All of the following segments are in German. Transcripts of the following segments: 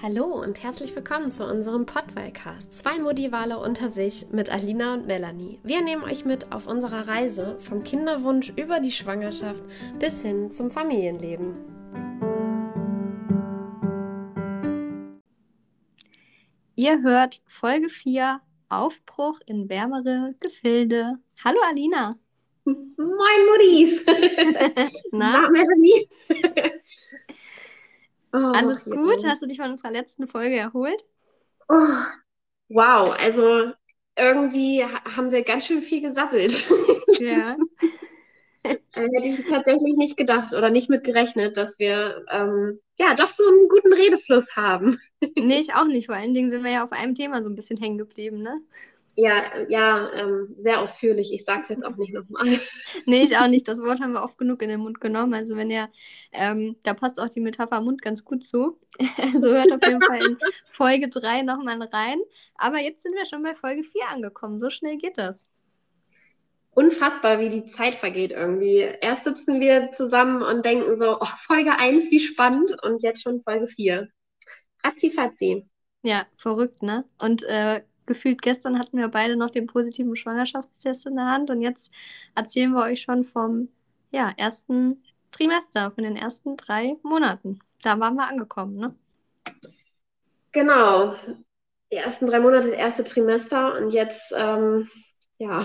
Hallo und herzlich willkommen zu unserem Podwellcast. Zwei Modivale unter sich mit Alina und Melanie. Wir nehmen euch mit auf unserer Reise vom Kinderwunsch über die Schwangerschaft bis hin zum Familienleben. Ihr hört Folge 4 Aufbruch in wärmere Gefilde. Hallo Alina. Moin Muddies. Na? Na, Melanie. Oh, Alles gut? Hast du dich von unserer letzten Folge erholt? Oh, wow, also irgendwie ha- haben wir ganz schön viel gesabbelt. Ja. Äh, Hätte ich tatsächlich nicht gedacht oder nicht mit gerechnet, dass wir ähm, ja doch so einen guten Redefluss haben. nee, ich auch nicht. Vor allen Dingen sind wir ja auf einem Thema so ein bisschen hängen geblieben, ne? Ja, ja, ähm, sehr ausführlich. Ich sage es jetzt auch nicht nochmal. Nee, ich auch nicht. Das Wort haben wir oft genug in den Mund genommen. Also wenn ihr, ähm, da passt auch die Metapher Mund ganz gut zu. Also hört auf jeden Fall in Folge 3 nochmal rein. Aber jetzt sind wir schon bei Folge 4 angekommen. So schnell geht das. Unfassbar, wie die Zeit vergeht irgendwie. Erst sitzen wir zusammen und denken so, oh, Folge 1, wie spannend, und jetzt schon Folge 4. Ratzi fatzi. Ja, verrückt, ne? Und äh, gefühlt gestern hatten wir beide noch den positiven Schwangerschaftstest in der Hand und jetzt erzählen wir euch schon vom ja, ersten Trimester, von den ersten drei Monaten. Da waren wir angekommen, ne? Genau. Die ersten drei Monate, das erste Trimester und jetzt, ähm, ja,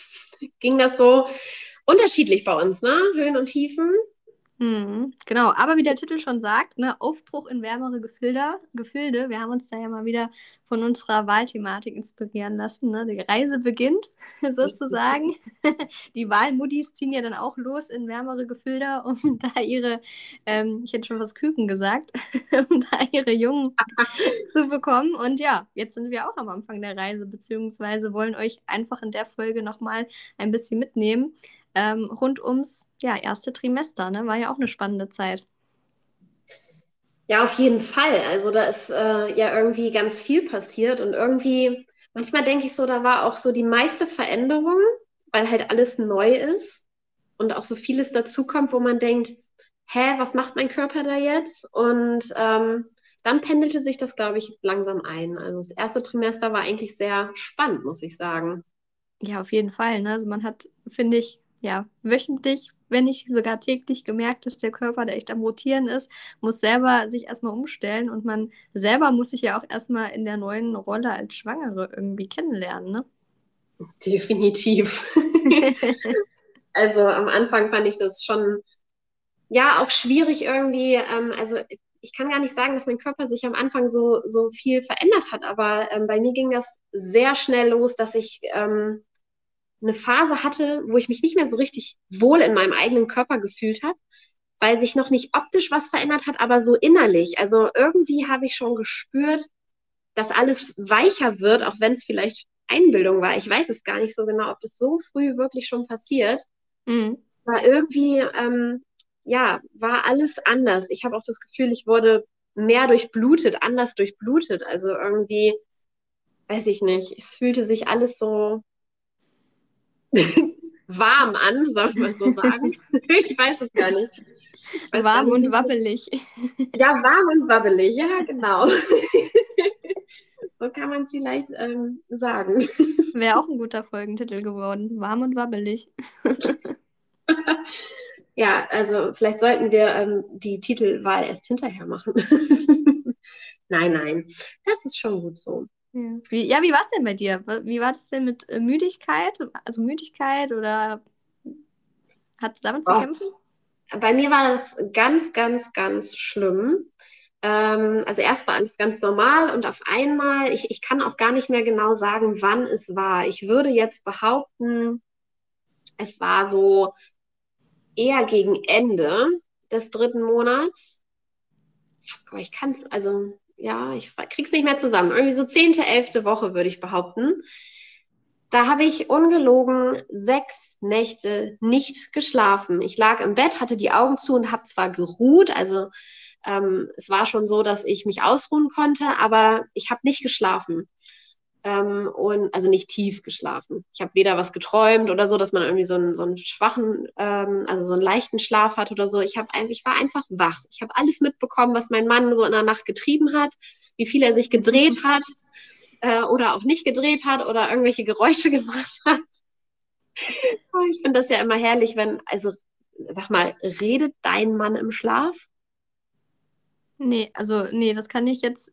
ging das so unterschiedlich bei uns, ne? Höhen und Tiefen. Mhm, genau, aber wie der Titel schon sagt, ne, Aufbruch in wärmere Gefilde, Gefilde. Wir haben uns da ja mal wieder von unserer Wahlthematik inspirieren lassen. Ne? Die Reise beginnt sozusagen. Die Wahlmuddis ziehen ja dann auch los in wärmere Gefilde, um da ihre, ähm, ich hätte schon was Küken gesagt, um da ihre Jungen zu bekommen. Und ja, jetzt sind wir auch am Anfang der Reise, beziehungsweise wollen euch einfach in der Folge nochmal ein bisschen mitnehmen. Ähm, rund ums ja, erste Trimester, ne? War ja auch eine spannende Zeit. Ja, auf jeden Fall. Also da ist äh, ja irgendwie ganz viel passiert und irgendwie, manchmal denke ich so, da war auch so die meiste Veränderung, weil halt alles neu ist und auch so vieles dazukommt, wo man denkt, hä, was macht mein Körper da jetzt? Und ähm, dann pendelte sich das, glaube ich, langsam ein. Also das erste Trimester war eigentlich sehr spannend, muss ich sagen. Ja, auf jeden Fall. Ne? Also man hat, finde ich, ja, wöchentlich, wenn nicht sogar täglich gemerkt, dass der Körper da echt am Rotieren ist, muss selber sich erstmal umstellen und man selber muss sich ja auch erstmal in der neuen Rolle als Schwangere irgendwie kennenlernen, ne? Definitiv. Also am Anfang fand ich das schon, ja, auch schwierig irgendwie. Ähm, also ich kann gar nicht sagen, dass mein Körper sich am Anfang so, so viel verändert hat, aber ähm, bei mir ging das sehr schnell los, dass ich ähm, eine Phase hatte, wo ich mich nicht mehr so richtig wohl in meinem eigenen Körper gefühlt habe, weil sich noch nicht optisch was verändert hat, aber so innerlich. Also irgendwie habe ich schon gespürt, dass alles weicher wird, auch wenn es vielleicht Einbildung war. Ich weiß es gar nicht so genau, ob es so früh wirklich schon passiert. Mhm. Aber irgendwie, ähm, ja, war alles anders. Ich habe auch das Gefühl, ich wurde mehr durchblutet, anders durchblutet. Also irgendwie, weiß ich nicht, es fühlte sich alles so warm an, soll man so sagen. Ich weiß es gar nicht. Ich weiß Warm und nicht, ich wabbelig. Ja, warm und wabbelig, ja, genau. So kann man es vielleicht ähm, sagen. Wäre auch ein guter Folgentitel geworden. Warm und wabbelig. Ja, also vielleicht sollten wir ähm, die Titelwahl erst hinterher machen. Nein, nein, das ist schon gut so. Ja, wie, ja, wie war es denn bei dir? Wie war es denn mit äh, Müdigkeit? Also Müdigkeit oder hat es damit zu Oh. kämpfen? Bei mir war das ganz, ganz, ganz schlimm. Ähm, also erst war alles ganz normal und auf einmal, ich, ich kann auch gar nicht mehr genau sagen, wann es war. Ich würde jetzt behaupten, es war so eher gegen Ende des dritten Monats. Aber ich kann es, also ja, ich krieg's nicht mehr zusammen. Irgendwie so zehnte, elfte Woche würde ich behaupten. Da habe ich ungelogen sechs Nächte nicht geschlafen. Ich lag im Bett, hatte die Augen zu und habe zwar geruht, also ähm, es war schon so, dass ich mich ausruhen konnte, aber ich habe nicht geschlafen. Ähm, und also nicht tief geschlafen. Ich habe weder was geträumt oder so, dass man irgendwie so einen, so einen schwachen, ähm, also so einen leichten Schlaf hat oder so. Ich habe ich war einfach wach. Ich habe alles mitbekommen, was mein Mann so in der Nacht getrieben hat, wie viel er sich gedreht hat äh, oder auch nicht gedreht hat oder irgendwelche Geräusche gemacht hat. Ich finde das ja immer herrlich, wenn, also sag mal, redet dein Mann im Schlaf? Nee, also nee, das kann ich jetzt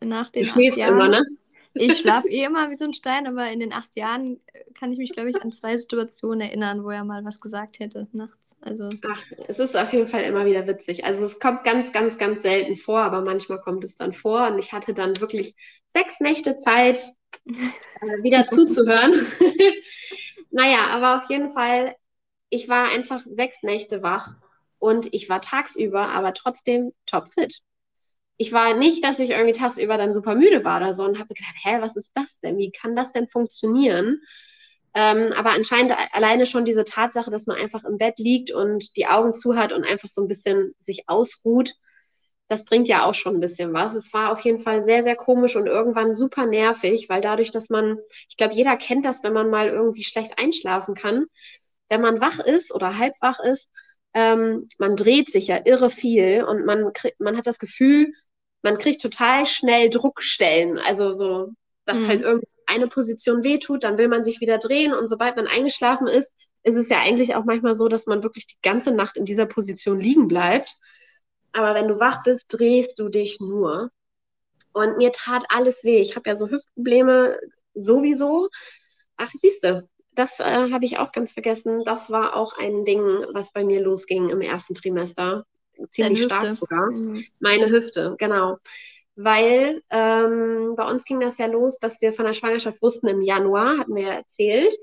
nach den Du schläfst Jahren. immer, ne? Ich schlafe eh immer wie so ein Stein, aber in den acht Jahren äh, kann ich mich, glaube ich, an zwei Situationen erinnern, wo er mal was gesagt hätte nachts. Also, Ach, es ist auf jeden Fall immer wieder witzig. Also es kommt ganz, ganz, ganz selten vor, aber manchmal kommt es dann vor. Und ich hatte dann wirklich sechs Nächte Zeit, äh, wieder zuzuhören. naja, aber auf jeden Fall, ich war einfach sechs Nächte wach und ich war tagsüber, aber trotzdem topfit. Ich war nicht, dass ich irgendwie tagsüber dann super müde war oder so und habe gedacht, hä, was ist das denn? Wie kann das denn funktionieren? Ähm, aber anscheinend alleine schon diese Tatsache, dass man einfach im Bett liegt und die Augen zu hat und einfach so ein bisschen sich ausruht, das bringt ja auch schon ein bisschen was. Es war auf jeden Fall sehr, sehr komisch und irgendwann super nervig, weil dadurch, dass man, ich glaube, jeder kennt das, wenn man mal irgendwie schlecht einschlafen kann. Wenn man wach ist oder halb wach ist, ähm, man dreht sich ja irre viel und man, man hat das Gefühl, man kriegt total schnell Druckstellen. Also so, dass Mhm. halt irgendwie eine Position wehtut, dann will man sich wieder drehen und sobald man eingeschlafen ist, ist es ja eigentlich auch manchmal so, dass man wirklich die ganze Nacht in dieser Position liegen bleibt. Aber wenn du wach bist, drehst du dich nur. Und mir tat alles weh. Ich habe ja so Hüftprobleme sowieso. Ach, siehste, das äh, habe ich auch ganz vergessen. Das war auch ein Ding, was bei mir losging im ersten Trimester. Ziemlich stark sogar. Mhm. Meine Hüfte, genau. Weil ähm, bei uns ging das ja los, dass wir von der Schwangerschaft wussten im Januar, hatten wir ja erzählt.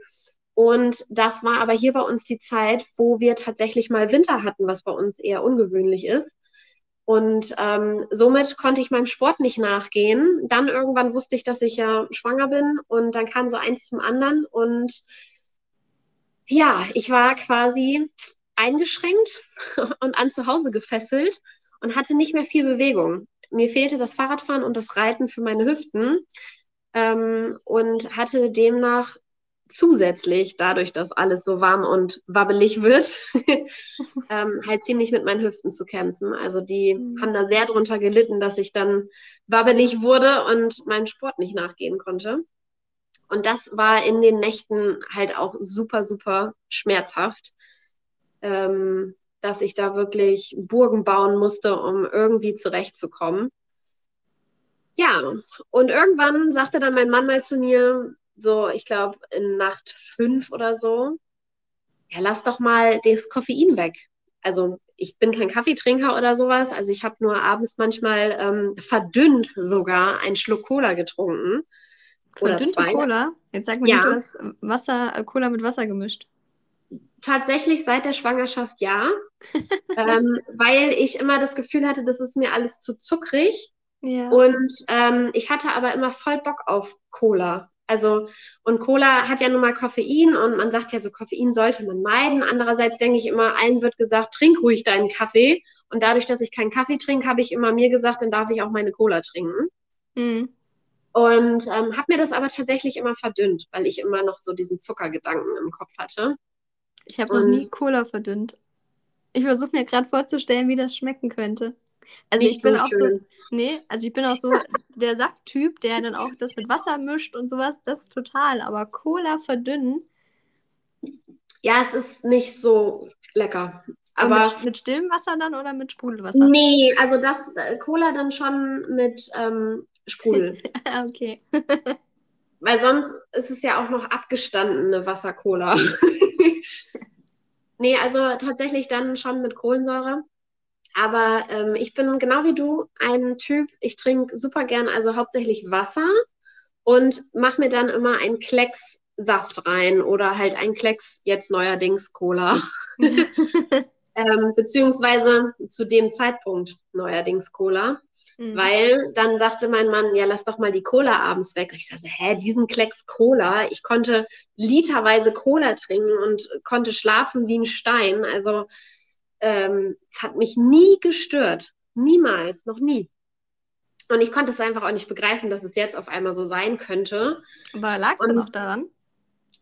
Und das war aber hier bei uns die Zeit, wo wir tatsächlich mal Winter hatten, was bei uns eher ungewöhnlich ist. Und ähm, somit konnte ich meinem Sport nicht nachgehen. Dann irgendwann wusste ich, dass ich ja schwanger bin und dann kam so eins zum anderen und ja, ich war quasi eingeschränkt und an zu Hause gefesselt und hatte nicht mehr viel Bewegung. Mir fehlte das Fahrradfahren und das Reiten für meine Hüften ähm, und hatte demnach zusätzlich, dadurch, dass alles so warm und wabbelig wird, ähm, halt ziemlich mit meinen Hüften zu kämpfen. Also die Mhm. haben da sehr drunter gelitten, dass ich dann wabbelig wurde und meinen Sport nicht nachgehen konnte. Und das war in den Nächten halt auch super, super schmerzhaft, ähm, dass ich da wirklich Burgen bauen musste, um irgendwie zurechtzukommen. Ja, und irgendwann sagte dann mein Mann mal zu mir, so, ich glaube, in Nacht fünf oder so, ja, lass doch mal das Koffein weg. Also ich bin kein Kaffeetrinker oder sowas, also ich habe nur abends manchmal ähm, verdünnt sogar einen Schluck Cola getrunken. Verdünnte. Cola? Jetzt sag mir Ja. du hast Wasser, äh, Cola mit Wasser gemischt. Tatsächlich seit der Schwangerschaft ja, ähm, weil ich immer das Gefühl hatte, das ist mir alles zu zuckrig. Ja. Und ähm, ich hatte aber immer voll Bock auf Cola. Also, und Cola hat ja nun mal Koffein und man sagt ja so, Koffein sollte man meiden. Andererseits denke ich immer, allen wird gesagt, trink ruhig deinen Kaffee. Und dadurch, dass ich keinen Kaffee trinke, habe ich immer mir gesagt, dann darf ich auch meine Cola trinken. Mhm. Und ähm, habe mir das aber tatsächlich immer verdünnt, weil ich immer noch so diesen Zuckergedanken im Kopf hatte. Ich habe noch nie Cola verdünnt. Ich versuche mir gerade vorzustellen, wie das schmecken könnte. Also Nicht ich bin so auch so, schön. nee, also ich bin auch so der Safttyp, der dann auch das mit Wasser mischt und sowas, das ist total. Aber Cola verdünnen, Ja, es ist nicht so lecker. aber Aber mit, mit stillem Wasser dann oder mit Sprudelwasser? nee, also das äh, Cola dann schon mit ähm, Sprudel. Ah, okay. Weil sonst ist es ja auch noch abgestandene Wasser-Cola. nee, also tatsächlich dann schon mit Kohlensäure. Aber ähm, ich bin genau wie du ein Typ, ich trinke super gern, also hauptsächlich Wasser und mache mir dann immer einen Klecks Saft rein oder halt ein Klecks, jetzt neuerdings Cola. ähm, beziehungsweise zu dem Zeitpunkt neuerdings Cola. Mhm. Weil dann sagte mein Mann, ja, lass doch mal die Cola abends weg. Und ich sagte, hä, diesen Klecks Cola. Ich konnte literweise Cola trinken und konnte schlafen wie ein Stein. Also ähm, es hat mich nie gestört. Niemals, noch nie. Und ich konnte es einfach auch nicht begreifen, dass es jetzt auf einmal so sein könnte. Aber lag es dann auch daran?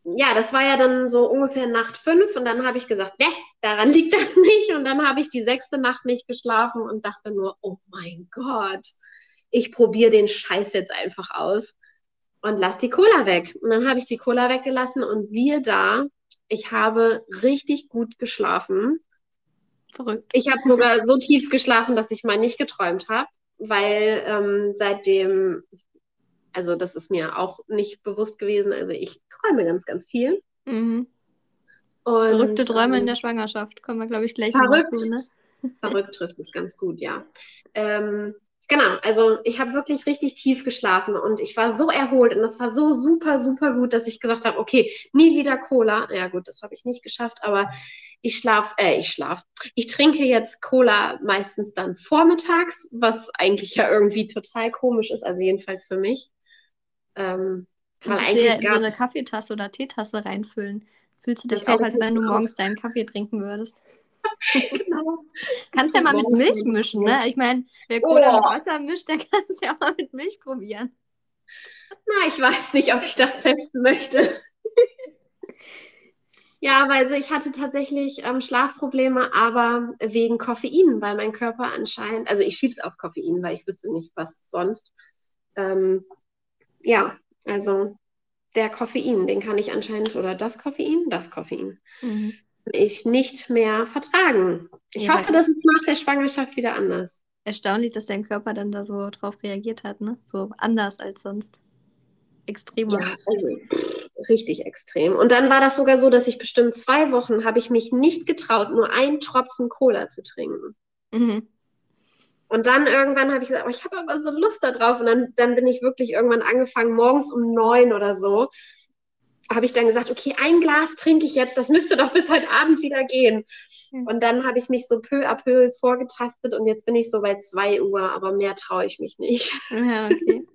Ja, das war ja dann so ungefähr Nacht fünf und dann habe ich gesagt, ne, daran liegt das nicht. Und dann habe ich die sechste Nacht nicht geschlafen und dachte nur, oh mein Gott, ich probiere den Scheiß jetzt einfach aus und lass die Cola weg. Und dann habe ich die Cola weggelassen und siehe da, ich habe richtig gut geschlafen. Verrückt. Ich habe sogar so tief geschlafen, dass ich mal nicht geträumt habe weil ähm, seitdem, also das ist mir auch nicht bewusst gewesen, also ich träume ganz, ganz viel. Mhm. Und, Verrückte Träume ähm, in der Schwangerschaft, kommen wir, glaube ich, gleich verrückt, dazu, ne? Verrückt trifft es ganz gut, ja. Ähm, genau, also ich habe wirklich richtig tief geschlafen und ich war so erholt und das war so super, super gut, dass ich gesagt habe, okay, nie wieder Cola. Ja gut, das habe ich nicht geschafft, aber ich schlaf, äh, ich schlaf. Ich trinke jetzt Cola meistens dann vormittags, was eigentlich ja irgendwie total komisch ist, also jedenfalls für mich. Ähm, Kannst weil eigentlich dir in so eine Kaffeetasse oder Teetasse reinfüllen. Fühlst du dich auch, als wenn du morgens deinen Kaffee trinken würdest? genau. Kannst ja mal mit Milch mischen, ne? Ich meine, wer Cola oh. mit Wasser mischt, der kann es ja mal mit Milch probieren. Na, ich weiß nicht, ob ich das testen möchte. ja, weil ich hatte tatsächlich ähm, Schlafprobleme, aber wegen Koffein, weil mein Körper anscheinend, also ich schiebe es auf Koffein, weil ich wüsste nicht, was sonst. Ähm, ja, also der Koffein, den kann ich anscheinend, oder das Koffein, das Koffein. Mhm ich nicht mehr vertragen. Ich ja, hoffe, das ist nach der Schwangerschaft wieder anders. Erstaunlich, dass dein Körper dann da so drauf reagiert hat, ne? So anders als sonst. Extremer. Ja, also pff, richtig extrem. Und dann war das sogar so, dass ich bestimmt zwei Wochen habe ich mich nicht getraut, nur einen Tropfen Cola zu trinken. Mhm. Und dann irgendwann habe ich gesagt, oh, ich habe aber so Lust darauf. Und dann, dann bin ich wirklich irgendwann angefangen, morgens um neun oder so, habe ich dann gesagt, okay, ein Glas trinke ich jetzt, das müsste doch bis heute Abend wieder gehen. Mhm. Und dann habe ich mich so peu à peu vorgetastet und jetzt bin ich so bei zwei Uhr, aber mehr traue ich mich nicht. Ja, okay.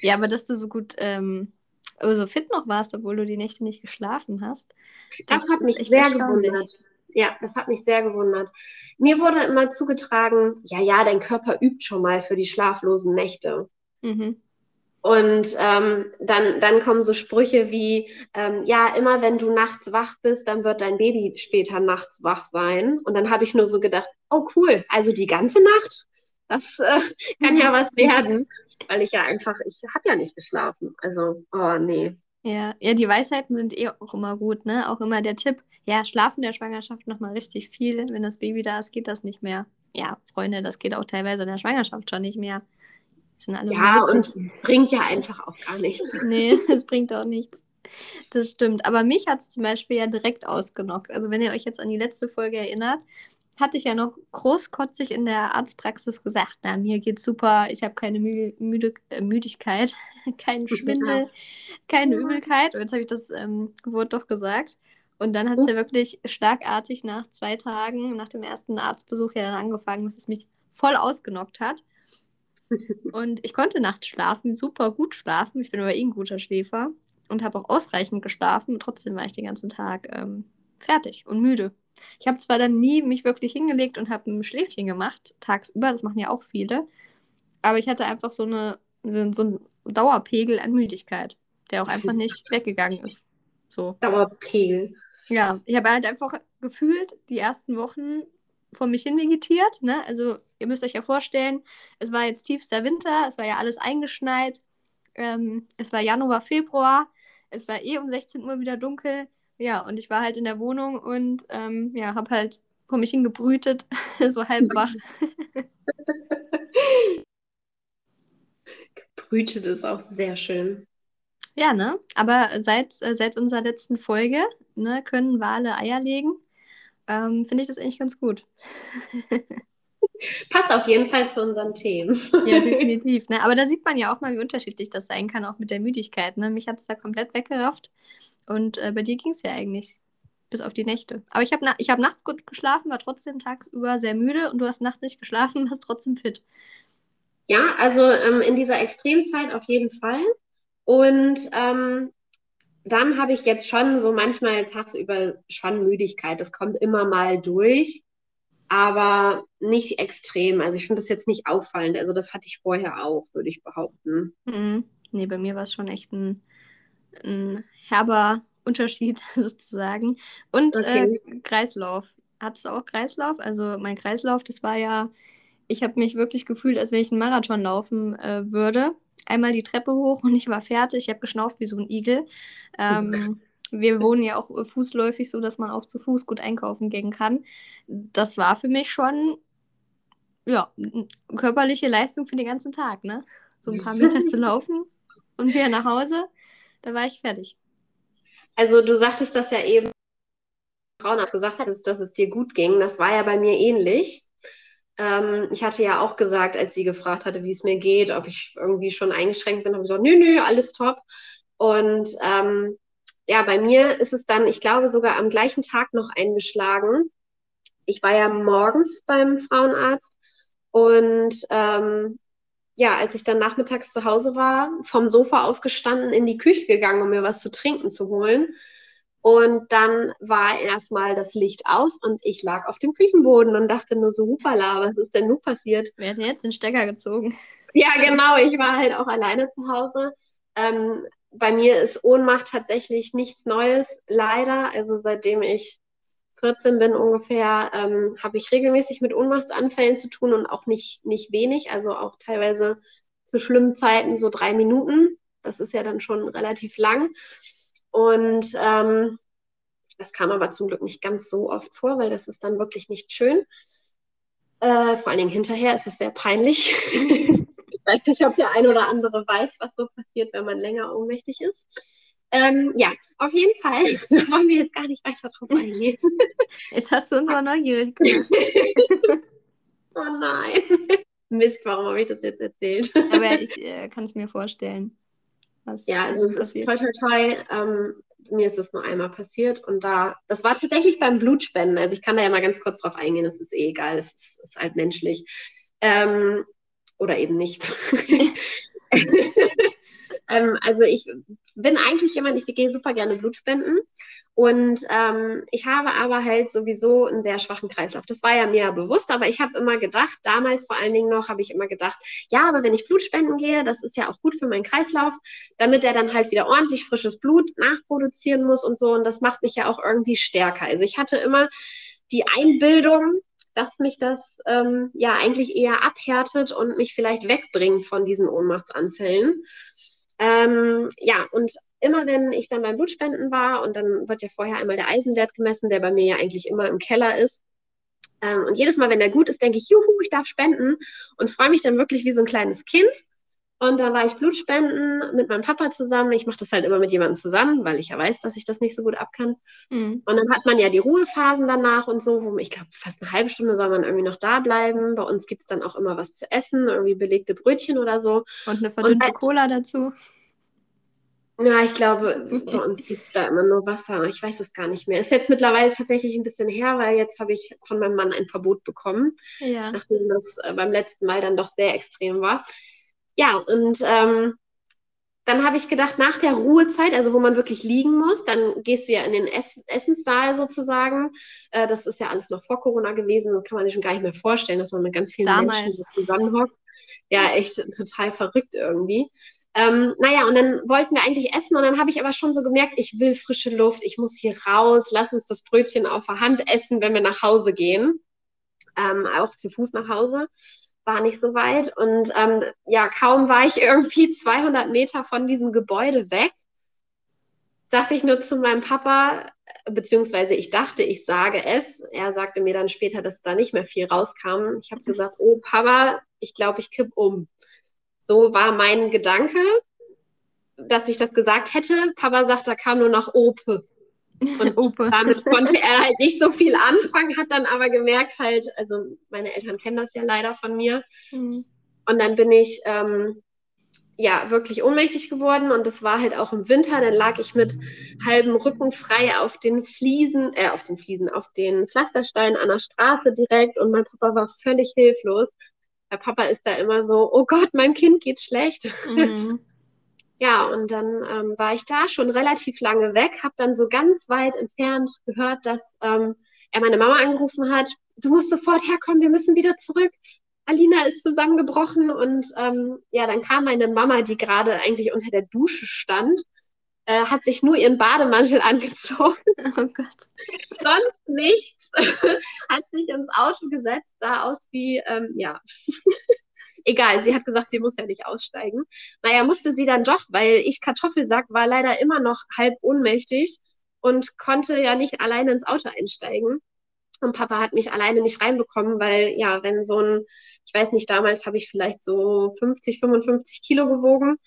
ja, aber dass du so gut, ähm, so fit noch warst, obwohl du die Nächte nicht geschlafen hast. Das, das hat mich sehr gewundert. Ja, das hat mich sehr gewundert. Mir wurde immer zugetragen, ja, ja, dein Körper übt schon mal für die schlaflosen Nächte. Mhm. Und ähm, dann, dann kommen so Sprüche wie, ähm, ja, immer wenn du nachts wach bist, dann wird dein Baby später nachts wach sein. Und dann habe ich nur so gedacht, oh cool, also die ganze Nacht, das äh, kann ja was werden, weil ich ja einfach, ich habe ja nicht geschlafen. Also, oh nee. Ja, ja, die Weisheiten sind eh auch immer gut, ne? Auch immer der Tipp, ja, schlafen der Schwangerschaft nochmal richtig viel. Wenn das Baby da ist, geht das nicht mehr. Ja, Freunde, das geht auch teilweise in der Schwangerschaft schon nicht mehr ja, und es bringt ja einfach auch gar nichts. nee, es bringt auch nichts. Das stimmt. Aber mich hat es zum Beispiel ja direkt ausgenockt. Also wenn ihr euch jetzt an die letzte Folge erinnert, hatte ich ja noch großkotzig in der Arztpraxis gesagt, na, mir geht's super, ich habe keine Mü Müde äh, Müdigkeit, keinen Schwindel, keine Übelkeit. Und jetzt habe ich das ähm, Wort doch gesagt. Und dann hat es ja wirklich schlagartig nach zwei Tagen, nach dem ersten Arztbesuch ja dann angefangen, dass es mich voll ausgenockt hat. Und ich konnte nachts schlafen, super gut schlafen. Ich bin aber eh ein guter Schläfer und habe auch ausreichend geschlafen. trotzdem war ich den ganzen Tag ähm, fertig und müde. Ich habe zwar dann nie mich wirklich hingelegt und habe ein Schläfchen gemacht, tagsüber, das machen ja auch viele, aber ich hatte einfach so, eine, so einen Dauerpegel an Müdigkeit, der auch einfach nicht weggegangen ist. So. Dauerpegel. Ja, ich habe halt einfach gefühlt die ersten Wochen vor mich hin vegetiert. Ne? Also ihr müsst euch ja vorstellen, es war jetzt tiefster Winter, es war ja alles eingeschneit, ähm, es war Januar, Februar, es war eh um 16 Uhr wieder dunkel. Ja, und ich war halt in der Wohnung und ähm, ja, habe halt vor mich hin gebrütet, so halb wach. gebrütet ist auch sehr schön. Ja, ne? Aber seit, äh, seit unserer letzten Folge ne, können Wale Eier legen ähm, finde ich das eigentlich ganz gut. Passt auf jeden Fall zu unseren Themen. Ja, definitiv. Ne? Aber da sieht man ja auch mal, wie unterschiedlich das sein kann, auch mit der Müdigkeit. Ne? Mich hat es da komplett weggerafft. Und äh, bei dir ging es ja eigentlich bis auf die Nächte. Aber ich habe na hab nachts gut geschlafen, war trotzdem tagsüber sehr müde und du hast nachts nicht geschlafen, warst trotzdem fit. Ja, also ähm, in dieser Extremzeit auf jeden Fall. Und ähm, dann habe ich jetzt schon so manchmal tagsüber schon Müdigkeit. Das kommt immer mal durch. aber nicht extrem. Also ich finde das jetzt nicht auffallend. Also das hatte ich vorher auch, würde ich behaupten. Mhm. Nee, bei mir war es schon echt ein, ein herber Unterschied sozusagen. Und okay. äh, Kreislauf. Hattest du auch Kreislauf? Also mein Kreislauf, das war ja, ich habe mich wirklich gefühlt, als wenn ich einen Marathon laufen äh, würde. Einmal die Treppe hoch und ich war fertig. Ich habe geschnauft wie so ein Igel. Ähm, wir wohnen ja auch fußläufig, so dass man auch zu Fuß gut einkaufen gehen kann. Das war für mich schon ja, körperliche Leistung für den ganzen Tag, ne? So ein paar Meter zu laufen und wieder nach Hause, da war ich fertig. Also du sagtest das ja eben, Frauenarzt gesagt hat, dass es dir gut ging. Das war ja bei mir ähnlich. Ähm, ich hatte ja auch gesagt, als sie gefragt hatte, wie es mir geht, ob ich irgendwie schon eingeschränkt bin, habe ich gesagt, nö, nö, alles top. Und ähm, ja, bei mir ist es dann, ich glaube, sogar am gleichen Tag noch eingeschlagen. Ich war ja morgens beim Frauenarzt und ähm, ja, als ich dann nachmittags zu Hause war, vom Sofa aufgestanden, in die Küche gegangen, um mir was zu trinken zu holen. Und dann war erstmal das Licht aus und ich lag auf dem Küchenboden und dachte nur so, hupala, was ist denn nun passiert? Wer hat denn jetzt den Stecker gezogen? Ja, genau, ich war halt auch alleine zu Hause. Ähm, bei mir ist Ohnmacht tatsächlich nichts Neues, leider. Also seitdem ich 14 bin ungefähr, ähm, habe ich regelmäßig mit Ohnmachtsanfällen zu tun und auch nicht, nicht wenig, also auch teilweise zu schlimmen Zeiten so drei Minuten. Das ist ja dann schon relativ lang. Und ähm, das kam aber zum Glück nicht ganz so oft vor, weil das ist dann wirklich nicht schön. Äh, vor allen Dingen hinterher ist es sehr peinlich. ich weiß nicht, ob der ein oder andere weiß, was so passiert, wenn man länger ohnmächtig ist. Ähm, ja, auf jeden Fall. Da wollen wir jetzt gar nicht weiter drauf eingehen. Jetzt hast du uns aber neugierig gemacht. oh nein. Mist, warum habe ich das jetzt erzählt? aber ich äh, kann es mir vorstellen. ja, also es passiert. ist toll, toll, toll. Ähm, mir ist es nur einmal passiert und da, das war tatsächlich beim Blutspenden. Also ich kann da ja mal ganz kurz drauf eingehen, das ist eh egal, es ist, ist halt menschlich. Ähm, oder eben nicht. Ähm, also ich bin eigentlich jemand, ich gehe super gerne Blut spenden. Und ähm, ich habe aber halt sowieso einen sehr schwachen Kreislauf. Das war ja mir bewusst, aber ich habe immer gedacht, damals vor allen Dingen noch, habe ich immer gedacht, ja, aber wenn ich Blut spenden gehe, das ist ja auch gut für meinen Kreislauf, damit er dann halt wieder ordentlich frisches Blut nachproduzieren muss und so. Und das macht mich ja auch irgendwie stärker. Also ich hatte immer die Einbildung, dass mich das ähm, ja eigentlich eher abhärtet und mich vielleicht wegbringt von diesen Ohnmachtsanfällen. Ähm, ja, und immer wenn ich dann beim Blutspenden war und dann wird ja vorher einmal der Eisenwert gemessen, der bei mir ja eigentlich immer im Keller ist. Ähm, und jedes Mal, wenn der gut ist, denke ich, juhu, ich darf spenden und freue mich dann wirklich wie so ein kleines Kind und da war ich Blutspenden mit meinem Papa zusammen. Ich mache das halt immer mit jemandem zusammen, weil ich ja weiß, dass ich das nicht so gut abkann. Mhm. Und dann hat man ja die Ruhephasen danach und so, wo ich glaube, fast eine halbe Stunde soll man irgendwie noch da bleiben. Bei uns gibt es dann auch immer was zu essen, irgendwie belegte Brötchen oder so. Und eine verdünnte und, Cola dazu. Ja, ich glaube, bei uns gibt es da immer nur Wasser. Ich weiß es gar nicht mehr. Ist jetzt mittlerweile tatsächlich ein bisschen her, weil jetzt habe ich von meinem Mann ein Verbot bekommen, ja. nachdem das äh, beim letzten Mal dann doch sehr extrem war ja, und ähm, dann habe ich gedacht, nach der Ruhezeit, also wo man wirklich liegen muss, dann gehst du ja in den Ess Essenssaal sozusagen. Äh, das ist ja alles noch vor Corona gewesen. Das kann man sich schon gar nicht mehr vorstellen, dass man mit ganz vielen Damals. Menschen so zusammenhockt. Ja, echt total verrückt irgendwie. Ähm, naja, und dann wollten wir eigentlich essen und dann habe ich aber schon so gemerkt, ich will frische Luft, ich muss hier raus, lass uns das Brötchen auf der Hand essen, wenn wir nach Hause gehen. Ähm, auch zu Fuß nach Hause war nicht so weit. Und ähm, ja, kaum war ich irgendwie 200 Meter von diesem Gebäude weg, sagte ich nur zu meinem Papa, beziehungsweise ich dachte, ich sage es. Er sagte mir dann später, dass da nicht mehr viel rauskam. Ich habe gesagt, oh Papa, ich glaube, ich kipp um. So war mein Gedanke, dass ich das gesagt hätte. Papa sagt, da kam nur noch Ope. Und Ope. damit konnte er halt nicht so viel anfangen, hat dann aber gemerkt halt, also meine Eltern kennen das ja leider von mir. Mhm. Und dann bin ich ähm, ja wirklich ohnmächtig geworden und das war halt auch im Winter. Dann lag ich mit halbem Rücken frei auf den Fliesen, äh, auf den Fliesen, auf den Pflastersteinen an der Straße direkt und mein Papa war völlig hilflos. Der Papa ist da immer so, oh Gott, meinem Kind geht schlecht. Mhm. Ja, und dann ähm, war ich da schon relativ lange weg, habe dann so ganz weit entfernt gehört, dass ähm, er meine Mama angerufen hat. du musst sofort herkommen, wir müssen wieder zurück. Alina ist zusammengebrochen und ähm, ja, dann kam meine Mama, die gerade eigentlich unter der Dusche stand, äh, hat sich nur ihren Bademantel angezogen. Oh Gott. Sonst nichts. hat sich ins Auto gesetzt, sah aus wie, ähm, ja. Egal, sie hat gesagt, sie muss ja nicht aussteigen. Naja, musste sie dann doch, weil ich Kartoffelsack war leider immer noch halb ohnmächtig und konnte ja nicht alleine ins Auto einsteigen. Und Papa hat mich alleine nicht reinbekommen, weil ja, wenn so ein, ich weiß nicht, damals habe ich vielleicht so 50, 55 Kilo gewogen.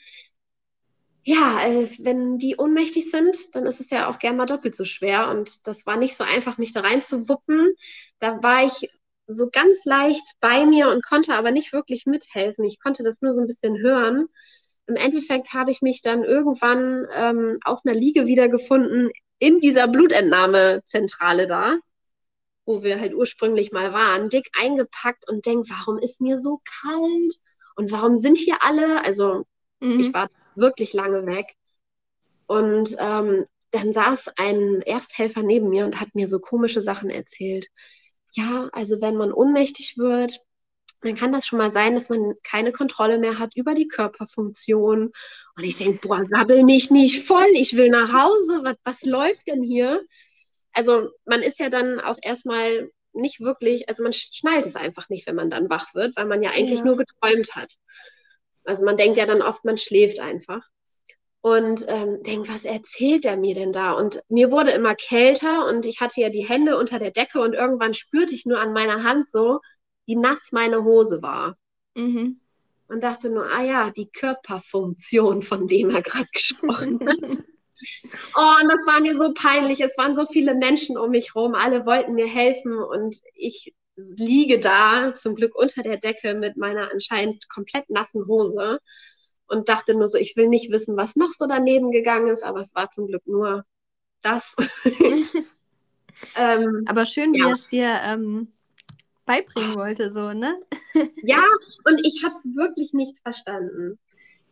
Ja, äh, wenn die ohnmächtig sind, dann ist es ja auch gern mal doppelt so schwer. Und das war nicht so einfach, mich da reinzuwuppen. Da war ich so ganz leicht bei mir und konnte aber nicht wirklich mithelfen. Ich konnte das nur so ein bisschen hören. Im Endeffekt habe ich mich dann irgendwann ähm, auf einer Liege wiedergefunden in dieser Blutentnahmezentrale da wo wir halt ursprünglich mal waren, dick eingepackt und denk, warum ist mir so kalt? Und warum sind hier alle? Also mhm. ich war wirklich lange weg. Und ähm, dann saß ein Ersthelfer neben mir und hat mir so komische Sachen erzählt. Ja, also wenn man ohnmächtig wird, dann kann das schon mal sein, dass man keine Kontrolle mehr hat über die Körperfunktion. Und ich denke, boah, sabbel mich nicht voll, ich will nach Hause, was, was läuft denn hier? also man ist ja dann auch erstmal nicht wirklich, also man schnallt es einfach nicht, wenn man dann wach wird, weil man ja eigentlich ja. nur geträumt hat. Also man denkt ja dann oft, man schläft einfach. Und ähm, denkt, was erzählt er mir denn da? Und mir wurde immer kälter und ich hatte ja die Hände unter der Decke und irgendwann spürte ich nur an meiner Hand so, wie nass meine Hose war. Mhm. Und dachte nur, ah ja, die Körperfunktion, von dem er gerade gesprochen hat. Oh, und das war mir so peinlich. Es waren so viele Menschen um mich rum. Alle wollten mir helfen und ich liege da zum Glück unter der Decke mit meiner anscheinend komplett nassen Hose und dachte nur so, ich will nicht wissen, was noch so daneben gegangen ist, aber es war zum Glück nur das. ähm, aber schön, wie ja. es dir ähm, beibringen wollte, so, ne? ja, und ich habe es wirklich nicht verstanden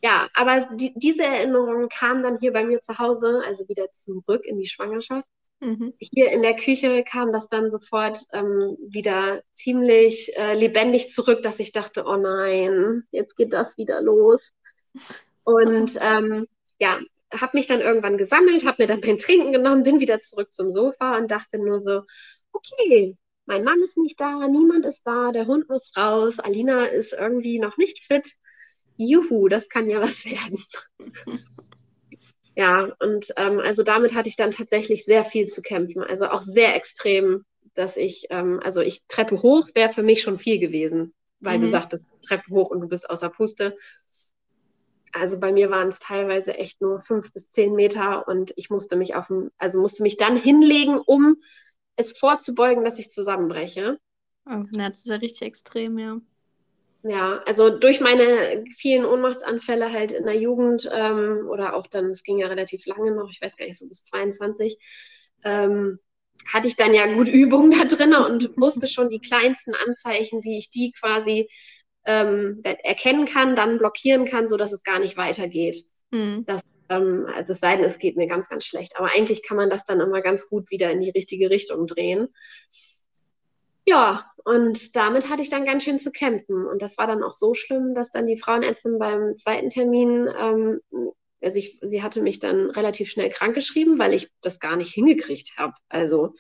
ja, aber die, diese Erinnerung kam dann hier bei mir zu Hause, also wieder zurück in die Schwangerschaft. Mhm. Hier in der Küche kam das dann sofort ähm, wieder ziemlich äh, lebendig zurück, dass ich dachte, oh nein, jetzt geht das wieder los. Und ähm, ja, habe mich dann irgendwann gesammelt, habe mir dann mein Trinken genommen, bin wieder zurück zum Sofa und dachte nur so, okay, mein Mann ist nicht da, niemand ist da, der Hund muss raus, Alina ist irgendwie noch nicht fit juhu, das kann ja was werden. ja, und ähm, also damit hatte ich dann tatsächlich sehr viel zu kämpfen. Also auch sehr extrem, dass ich, ähm, also ich Treppe hoch wäre für mich schon viel gewesen, weil mhm. du sagtest, Treppe hoch und du bist außer Puste. Also bei mir waren es teilweise echt nur fünf bis zehn Meter und ich musste mich auf dem, also musste mich dann hinlegen, um es vorzubeugen, dass ich zusammenbreche. Oh, das ist ja richtig extrem, ja. Ja, also durch meine vielen Ohnmachtsanfälle halt in der Jugend ähm, oder auch dann, es ging ja relativ lange noch, ich weiß gar nicht, so bis 22, ähm, hatte ich dann ja gut Übung da drin und wusste schon die kleinsten Anzeichen, wie ich die quasi ähm, erkennen kann, dann blockieren kann, so dass es gar nicht weitergeht. Mhm. Das, ähm, also es sei denn, es geht mir ganz, ganz schlecht. Aber eigentlich kann man das dann immer ganz gut wieder in die richtige Richtung drehen. Ja, und damit hatte ich dann ganz schön zu kämpfen. Und das war dann auch so schlimm, dass dann die Frauenärztin beim zweiten Termin, ähm, also ich, sie hatte mich dann relativ schnell krankgeschrieben, weil ich das gar nicht hingekriegt habe. Also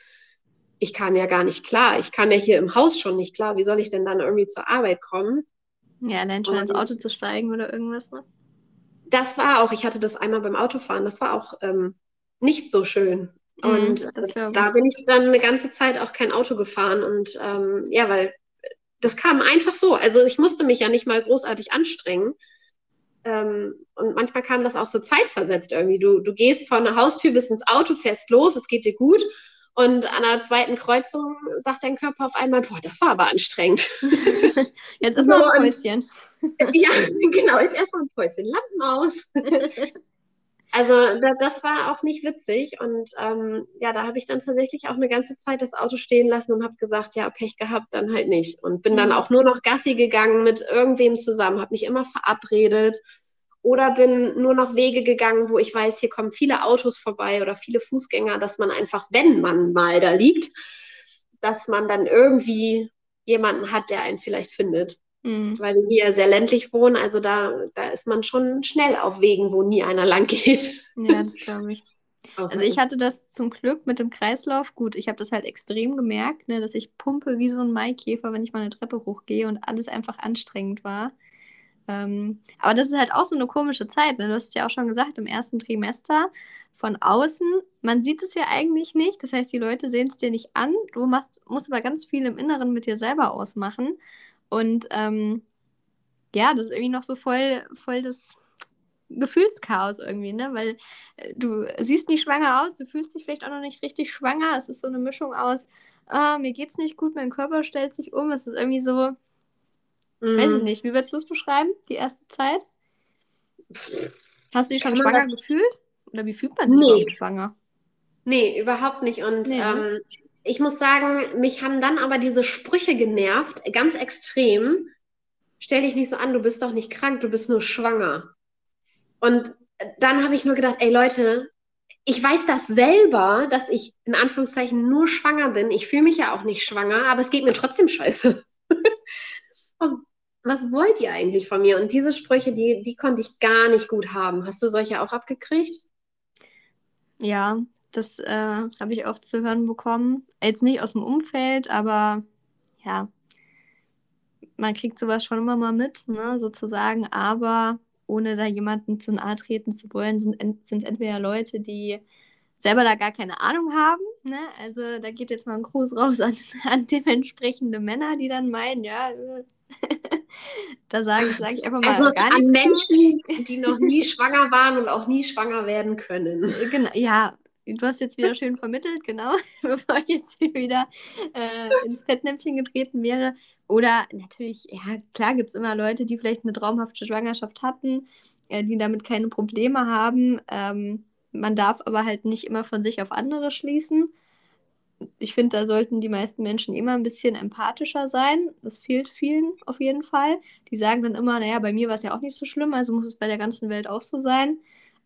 ich kam ja gar nicht klar. Ich kam ja hier im Haus schon nicht klar. Wie soll ich denn dann irgendwie zur Arbeit kommen? Ja, allein schon und, ins Auto zu steigen oder irgendwas, ne? Das war auch, ich hatte das einmal beim Autofahren, das war auch ähm, nicht so schön. Mhm, und mm, da bin ich dann eine ganze Zeit auch kein Auto gefahren. Und ähm, ja, weil das kam einfach so. Also ich musste mich ja nicht mal großartig anstrengen. Ähm, und manchmal kam das auch so zeitversetzt irgendwie. Du, du gehst von der Haustür bis ins Auto, fährst los, es geht dir gut. Und an der zweiten Kreuzung sagt dein Körper auf einmal, boah, das war aber anstrengend. Jetzt ist so, noch ein Päuschen. ja, genau, jetzt erstmal ein Päuschen. Lampen aus. Also da, das war auch nicht witzig und ähm, ja, da habe ich dann tatsächlich auch eine ganze Zeit das Auto stehen lassen und habe gesagt, ja, Pech gehabt, dann halt nicht. Und bin dann mhm. auch nur noch Gassi gegangen mit irgendwem zusammen, habe mich immer verabredet oder bin nur noch Wege gegangen, wo ich weiß, hier kommen viele Autos vorbei oder viele Fußgänger, dass man einfach, wenn man mal da liegt, dass man dann irgendwie jemanden hat, der einen vielleicht findet. Mhm. Weil wir hier sehr ländlich wohnen, also da, da ist man schon schnell auf Wegen, wo nie einer lang geht. Ja, das glaube ich. Also ich hatte das zum Glück mit dem Kreislauf. Gut, ich habe das halt extrem gemerkt, ne, dass ich pumpe wie so ein Maikäfer, wenn ich mal eine Treppe hochgehe und alles einfach anstrengend war. Ähm, aber das ist halt auch so eine komische Zeit. Ne? Du hast es ja auch schon gesagt, im ersten Trimester von außen, man sieht es ja eigentlich nicht. Das heißt, die Leute sehen es dir nicht an. Du machst, musst aber ganz viel im Inneren mit dir selber ausmachen. Und ähm, ja, das ist irgendwie noch so voll, voll das Gefühlschaos irgendwie, ne? Weil äh, du siehst nicht schwanger aus, du fühlst dich vielleicht auch noch nicht richtig schwanger. Es ist so eine Mischung aus, ah, mir geht's nicht gut, mein Körper stellt sich um. Es ist irgendwie so, Mhm. weiß ich nicht. Wie würdest du es beschreiben, die erste Zeit? Hast du dich schon schwanger gefühlt? Oder wie fühlt man sich Nee. schwanger? Nee, überhaupt nicht. Und Nee, ne? ähm, ich muss sagen, mich haben dann aber diese Sprüche genervt, ganz extrem. Stell dich nicht so an, du bist doch nicht krank, du bist nur schwanger. Und dann habe ich nur gedacht, ey Leute, ich weiß das selber, dass ich in Anführungszeichen nur schwanger bin. Ich fühle mich ja auch nicht schwanger, aber es geht mir trotzdem scheiße. Was, was wollt ihr eigentlich von mir? Und diese Sprüche, die, die konnte ich gar nicht gut haben. Hast du solche auch abgekriegt? Ja, das äh, habe ich oft zu hören bekommen. Jetzt nicht aus dem Umfeld, aber ja, man kriegt sowas schon immer mal mit, ne, sozusagen. Aber ohne da jemanden zu nahe treten zu wollen, sind es entweder Leute, die selber da gar keine Ahnung haben. Ne? Also da geht jetzt mal ein Gruß raus an, an dementsprechende Männer, die dann meinen, ja, da sage ich, sag ich einfach mal Also an zu. Menschen, die noch nie schwanger waren und auch nie schwanger werden können. Genau, ja, du hast jetzt wieder schön vermittelt, genau, bevor ich jetzt hier wieder äh, ins Fettnäpfchen getreten wäre. Oder natürlich, ja, klar gibt es immer Leute, die vielleicht eine traumhafte Schwangerschaft hatten, äh, die damit keine Probleme haben. Ähm, man darf aber halt nicht immer von sich auf andere schließen. Ich finde, da sollten die meisten Menschen immer ein bisschen empathischer sein. Das fehlt vielen auf jeden Fall. Die sagen dann immer, naja, bei mir war es ja auch nicht so schlimm, also muss es bei der ganzen Welt auch so sein.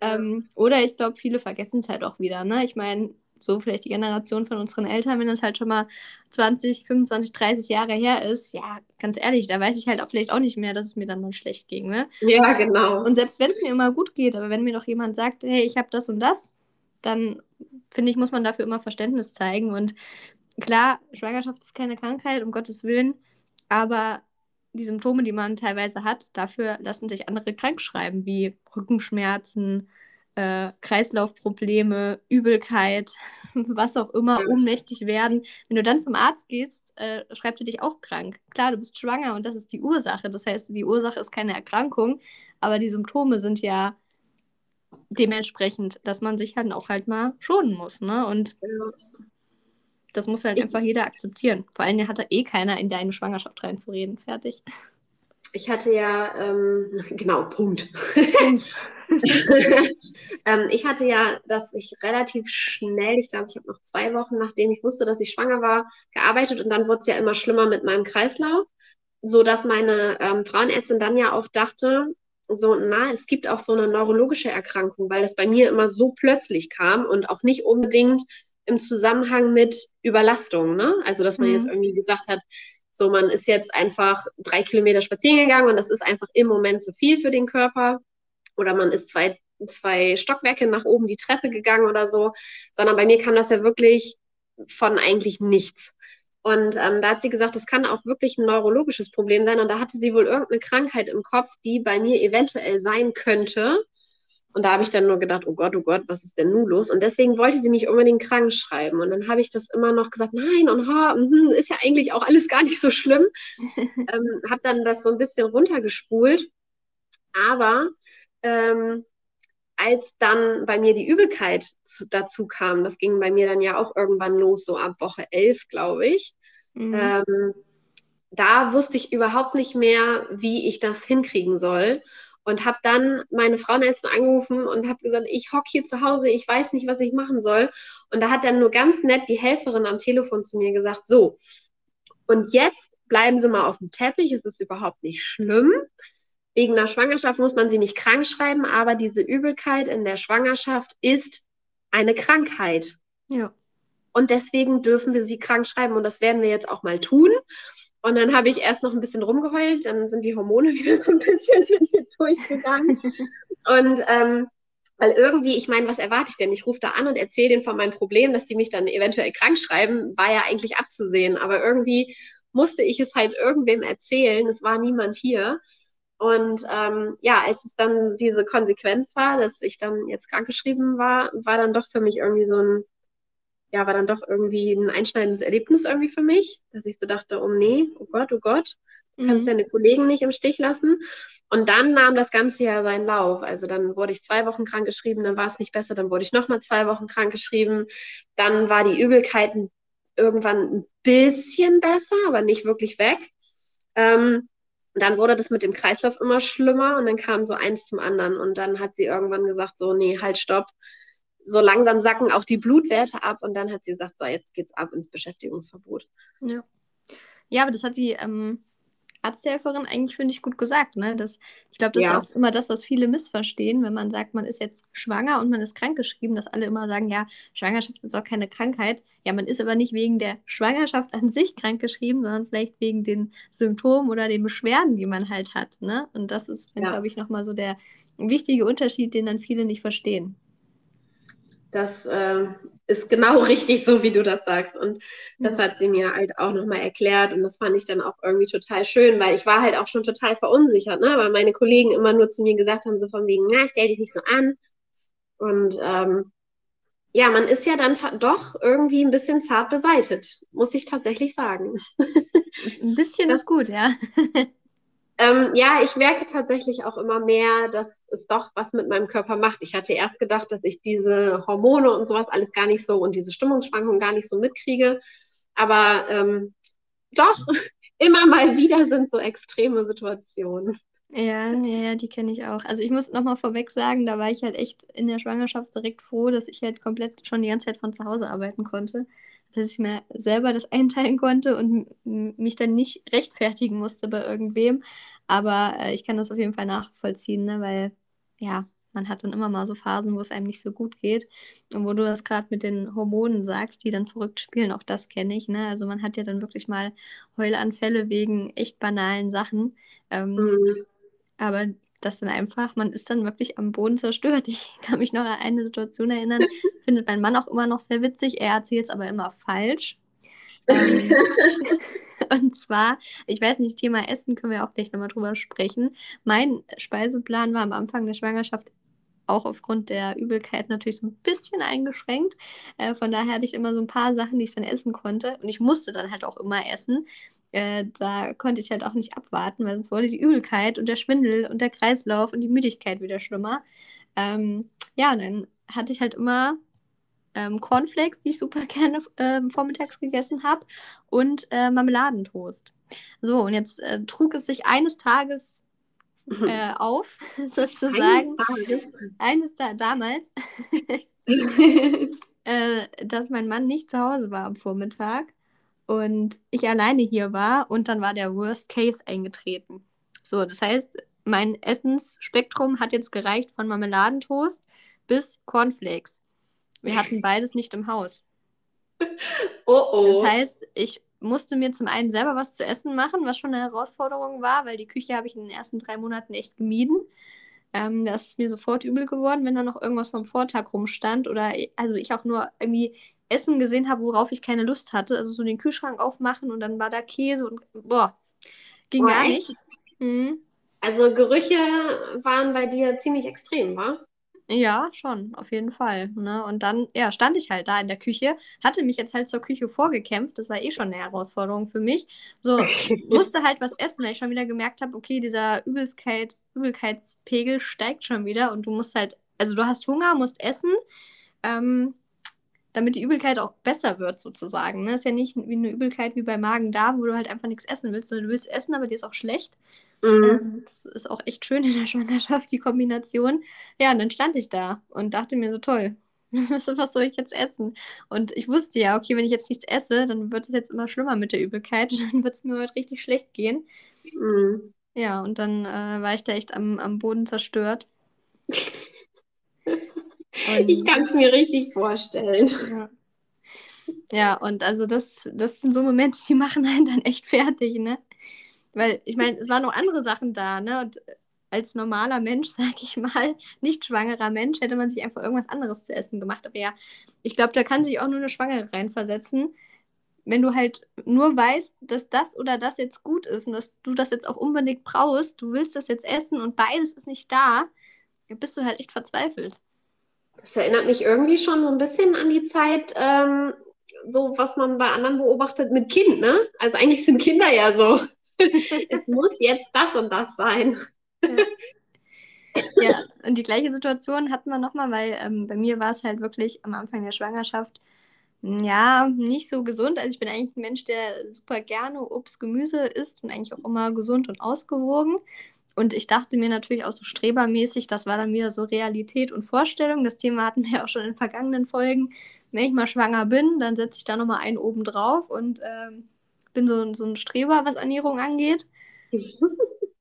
Ähm, oder ich glaube, viele vergessen es halt auch wieder. Ne? Ich meine, so vielleicht die Generation von unseren Eltern, wenn das halt schon mal 20, 25, 30 Jahre her ist, ja, ganz ehrlich, da weiß ich halt auch vielleicht auch nicht mehr, dass es mir dann mal schlecht ging. Ne? Ja, genau. Und selbst wenn es mir immer gut geht, aber wenn mir doch jemand sagt, hey, ich habe das und das, dann finde ich, muss man dafür immer Verständnis zeigen. Und klar, Schwangerschaft ist keine Krankheit, um Gottes Willen, aber die Symptome, die man teilweise hat, dafür lassen sich andere krank schreiben, wie Rückenschmerzen, äh, Kreislaufprobleme, Übelkeit, was auch immer, ohnmächtig werden. Wenn du dann zum Arzt gehst, äh, schreibt er dich auch krank. Klar, du bist schwanger und das ist die Ursache. Das heißt, die Ursache ist keine Erkrankung, aber die Symptome sind ja dementsprechend, dass man sich halt auch halt mal schonen muss. Ne? Und Ja. das muss halt Ich- einfach jeder akzeptieren. Vor allem hat da eh keiner in deine Schwangerschaft reinzureden. Fertig. Ich hatte ja, ähm, genau, Punkt. ähm, ich hatte ja, dass ich relativ schnell, ich glaube, ich habe noch zwei Wochen, nachdem ich wusste, dass ich schwanger war, gearbeitet und dann wurde es ja immer schlimmer mit meinem Kreislauf, so dass meine ähm, Frauenärztin dann ja auch dachte, so, na, es gibt auch so eine neurologische Erkrankung, weil das bei mir immer so plötzlich kam und auch nicht unbedingt im Zusammenhang mit Überlastung, ne? Also, dass man Mhm. jetzt irgendwie gesagt hat, so, man ist jetzt einfach drei Kilometer spazieren gegangen und das ist einfach im Moment zu viel für den Körper. Oder man ist zwei, zwei Stockwerke nach oben die Treppe gegangen oder so. Sondern bei mir kam das ja wirklich von eigentlich nichts. Und ähm, da hat sie gesagt, das kann auch wirklich ein neurologisches Problem sein. Und da hatte sie wohl irgendeine Krankheit im Kopf, die bei mir eventuell sein könnte. Und da habe ich dann nur gedacht, oh Gott, oh Gott, was ist denn nun los? Und deswegen wollte sie mich unbedingt krank schreiben. Und dann habe ich das immer noch gesagt, nein, und ha, mhm, ist ja eigentlich auch alles gar nicht so schlimm. ähm, habe dann das so ein bisschen runtergespult. Aber ähm, als dann bei mir die Übelkeit zu, dazu kam, das ging bei mir dann ja auch irgendwann los, so ab Woche 11, glaube ich, Mhm. ähm, da wusste ich überhaupt nicht mehr, wie ich das hinkriegen soll. Und habe dann meine Frauenärztin angerufen und habe gesagt, ich hocke hier zu Hause, ich weiß nicht, was ich machen soll. Und da hat dann nur ganz nett die Helferin am Telefon zu mir gesagt, so, und jetzt bleiben Sie mal auf dem Teppich, es ist überhaupt nicht schlimm. Wegen einer Schwangerschaft muss man sie nicht krank schreiben, aber diese Übelkeit in der Schwangerschaft ist eine Krankheit. ja. und deswegen dürfen wir sie krank schreiben und das werden wir jetzt auch mal tun. Und dann habe ich erst noch ein bisschen rumgeheult, dann sind die Hormone wieder so ein bisschen durchgegangen. und ähm, weil irgendwie, ich meine, was erwarte ich denn? Ich rufe da an und erzähle denen von meinem Problem, dass die mich dann eventuell krank schreiben, war ja eigentlich abzusehen. Aber irgendwie musste ich es halt irgendwem erzählen. Es war niemand hier. Und ähm, ja, als es dann diese Konsequenz war, dass ich dann jetzt krankgeschrieben war, war dann doch für mich irgendwie so ein, ja, war dann doch irgendwie ein einschneidendes Erlebnis irgendwie für mich, dass ich so dachte, oh nee, oh Gott, oh Gott, du kannst mhm. deine Kollegen nicht im Stich lassen. Und dann nahm das Ganze ja seinen Lauf. Also dann wurde ich zwei Wochen krank geschrieben, dann war es nicht besser, dann wurde ich nochmal zwei Wochen krank geschrieben. Dann war die Übelkeit irgendwann ein bisschen besser, aber nicht wirklich weg. Ähm, dann wurde das mit dem Kreislauf immer schlimmer und dann kam so eins zum anderen. Und dann hat sie irgendwann gesagt, so, nee, halt, stopp. So langsam sacken auch die Blutwerte ab und dann hat sie gesagt, so, jetzt geht's ab ins Beschäftigungsverbot. Ja. Ja, aber das hat sie ähm, Arzthelferin eigentlich, finde ich, gut gesagt. Ne? Das, ich glaube, das ja. ist auch immer das, was viele missverstehen, wenn man sagt, man ist jetzt schwanger und man ist krankgeschrieben, dass alle immer sagen, ja, Schwangerschaft ist auch keine Krankheit. Ja, man ist aber nicht wegen der Schwangerschaft an sich krankgeschrieben, sondern vielleicht wegen den Symptomen oder den Beschwerden, die man halt hat. Ne? Und das ist dann, ja. glaube ich, nochmal so der wichtige Unterschied, den dann viele nicht verstehen. Das äh, ist genau richtig so, wie du das sagst. Und das hat sie mir halt auch nochmal erklärt. Und das fand ich dann auch irgendwie total schön, weil ich war halt auch schon total verunsichert, ne? weil meine Kollegen immer nur zu mir gesagt haben, so von wegen, na, stell dich nicht so an. Und ähm, ja, man ist ja dann doch irgendwie ein bisschen zart beseitet, muss ich tatsächlich sagen. Ein bisschen ist gut, ja. Ähm, ja, ich merke tatsächlich auch immer mehr, dass es doch was mit meinem Körper macht. Ich hatte erst gedacht, dass ich diese Hormone und sowas alles gar nicht so und diese Stimmungsschwankungen gar nicht so mitkriege. Aber ähm, doch, immer mal wieder sind so extreme Situationen. Ja, ja, ja, die kenne ich auch. Also ich muss nochmal vorweg sagen, da war ich halt echt in der Schwangerschaft direkt froh, dass ich halt komplett schon die ganze Zeit von zu Hause arbeiten konnte dass ich mir selber das einteilen konnte und mich dann nicht rechtfertigen musste bei irgendwem. Aber äh, ich kann das auf jeden Fall nachvollziehen, ne? weil ja, man hat dann immer mal so Phasen, wo es einem nicht so gut geht. Und wo du das gerade mit den Hormonen sagst, die dann verrückt spielen, auch das kenne ich. Ne? Also man hat ja dann wirklich mal Heulanfälle wegen echt banalen Sachen. Ähm, mhm. Aber das dann einfach, man ist dann wirklich am Boden zerstört. Ich kann mich noch an eine Situation erinnern, findet mein Mann auch immer noch sehr witzig. Er erzählt es aber immer falsch. ähm, und zwar, ich weiß nicht, Thema Essen können wir auch gleich nochmal drüber sprechen. Mein Speiseplan war am Anfang der Schwangerschaft auch aufgrund der Übelkeit natürlich so ein bisschen eingeschränkt. Äh, von daher hatte ich immer so ein paar Sachen, die ich dann essen konnte. Und ich musste dann halt auch immer essen. Äh, da konnte ich halt auch nicht abwarten, weil sonst wurde die Übelkeit und der Schwindel und der Kreislauf und die Müdigkeit wieder schlimmer. Ähm, ja, und dann hatte ich halt immer ähm, Cornflakes, die ich super gerne äh, vormittags gegessen habe, und äh, Marmeladentoast. So, und jetzt äh, trug es sich eines Tages äh, auf, sozusagen. Eines Tages. Damals. Äh, dass mein Mann nicht zu Hause war am Vormittag und ich alleine hier war und dann war der Worst Case eingetreten. So, das heißt, mein Essensspektrum hat jetzt gereicht von Marmeladentoast bis Cornflakes. Wir hatten beides nicht im Haus. Oh oh. Das heißt, ich musste mir zum einen selber was zu essen machen, was schon eine Herausforderung war, weil die Küche habe ich in den ersten drei Monaten echt gemieden. Ähm, das ist mir sofort übel geworden, wenn da noch irgendwas vom Vortag rumstand oder also ich auch nur irgendwie Essen gesehen habe, worauf ich keine Lust hatte. Also so den Kühlschrank aufmachen und dann war da Käse und boah, ging oh, gar echt? nicht. Mhm. Also Gerüche waren bei dir ziemlich extrem, wa? Ja, schon, auf jeden Fall. Ne? Und dann, ja, stand ich halt da in der Küche, hatte mich jetzt halt zur Küche vorgekämpft. Das war eh schon eine Herausforderung für mich. So, musste halt was essen, weil ich schon wieder gemerkt habe, okay, dieser Übelkeit, Übelkeitspegel steigt schon wieder und du musst halt, also du hast Hunger, musst essen. Ähm, damit die Übelkeit auch besser wird, sozusagen. Ne? Ist ja nicht wie eine Übelkeit wie bei Magen-Darm, wo du halt einfach nichts essen willst, sondern du willst essen, aber dir ist auch schlecht. Mhm. Ähm, das ist auch echt schön in der Schwangerschaft, die Kombination. Ja, und dann stand ich da und dachte mir so, toll, was soll ich jetzt essen? Und ich wusste ja, okay, wenn ich jetzt nichts esse, dann wird es jetzt immer schlimmer mit der Übelkeit und dann wird es mir heute richtig schlecht gehen. Mhm. Ja, und dann äh, war ich da echt am, am Boden zerstört. Und, ich kann es mir richtig vorstellen. Ja. Ja, und also das, das sind so Momente, die machen einen dann echt fertig, ne? Weil, ich meine, es waren noch andere Sachen da, ne? Und als normaler Mensch, sag ich mal, nicht schwangerer Mensch, hätte man sich einfach irgendwas anderes zu essen gemacht. Aber ja, ich glaube, da kann sich auch nur eine Schwangere reinversetzen. Wenn du halt nur weißt, dass das oder das jetzt gut ist und dass du das jetzt auch unbedingt brauchst, du willst das jetzt essen und beides ist nicht da, dann bist du halt echt verzweifelt. Das erinnert mich irgendwie schon so ein bisschen an die Zeit, ähm, so was man bei anderen beobachtet mit Kind, ne? Also eigentlich sind Kinder ja so. es muss jetzt das und das sein. ja, und die gleiche Situation hatten wir nochmal, weil ähm, bei mir war es halt wirklich am Anfang der Schwangerschaft, hm, ja, nicht so gesund. Also ich bin eigentlich ein Mensch, der super gerne Obst, Gemüse isst und eigentlich auch immer gesund und ausgewogen. Und ich dachte mir natürlich auch so strebermäßig, das war dann wieder so Realität und Vorstellung. Das Thema hatten wir auch schon in vergangenen Folgen. Wenn ich mal schwanger bin, dann setze ich da nochmal einen oben drauf und ähm, bin so, so ein Streber, was Ernährung angeht.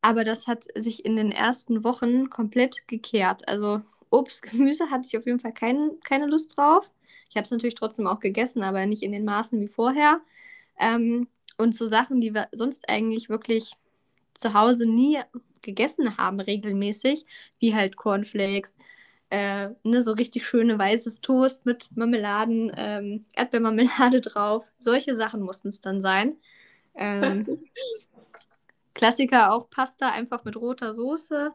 Aber das hat sich in den ersten Wochen komplett gekehrt. Also Obst, Gemüse hatte ich auf jeden Fall kein, keine Lust drauf. Ich habe es natürlich trotzdem auch gegessen, aber nicht in den Maßen wie vorher. Ähm, und so Sachen, die wir sonst eigentlich wirklich zu Hause nie gegessen haben, regelmäßig, wie halt Cornflakes, äh, ne, so richtig schöne weißes Toast mit Marmeladen, ähm, Erdbeermarmelade drauf. Solche Sachen mussten es dann sein. Ähm, Klassiker auch Pasta einfach mit roter Soße.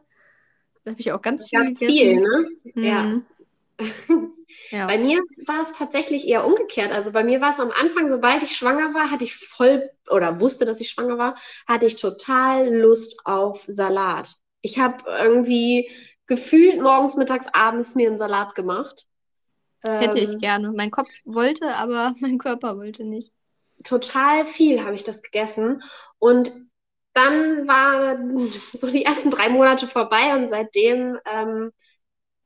Da habe ich auch ganz viel ganz gegessen. viel, ne? Mhm. Ja. ja. Bei mir war es tatsächlich eher umgekehrt. Also bei mir war es am Anfang, sobald ich schwanger war, hatte ich voll oder wusste, dass ich schwanger war, hatte ich total Lust auf Salat. Ich habe irgendwie gefühlt morgens, mittags, abends mir einen Salat gemacht. Hätte ähm, ich gerne. Mein Kopf wollte, aber mein Körper wollte nicht. Total viel habe ich das gegessen. Und dann waren so die ersten drei Monate vorbei und seitdem ähm,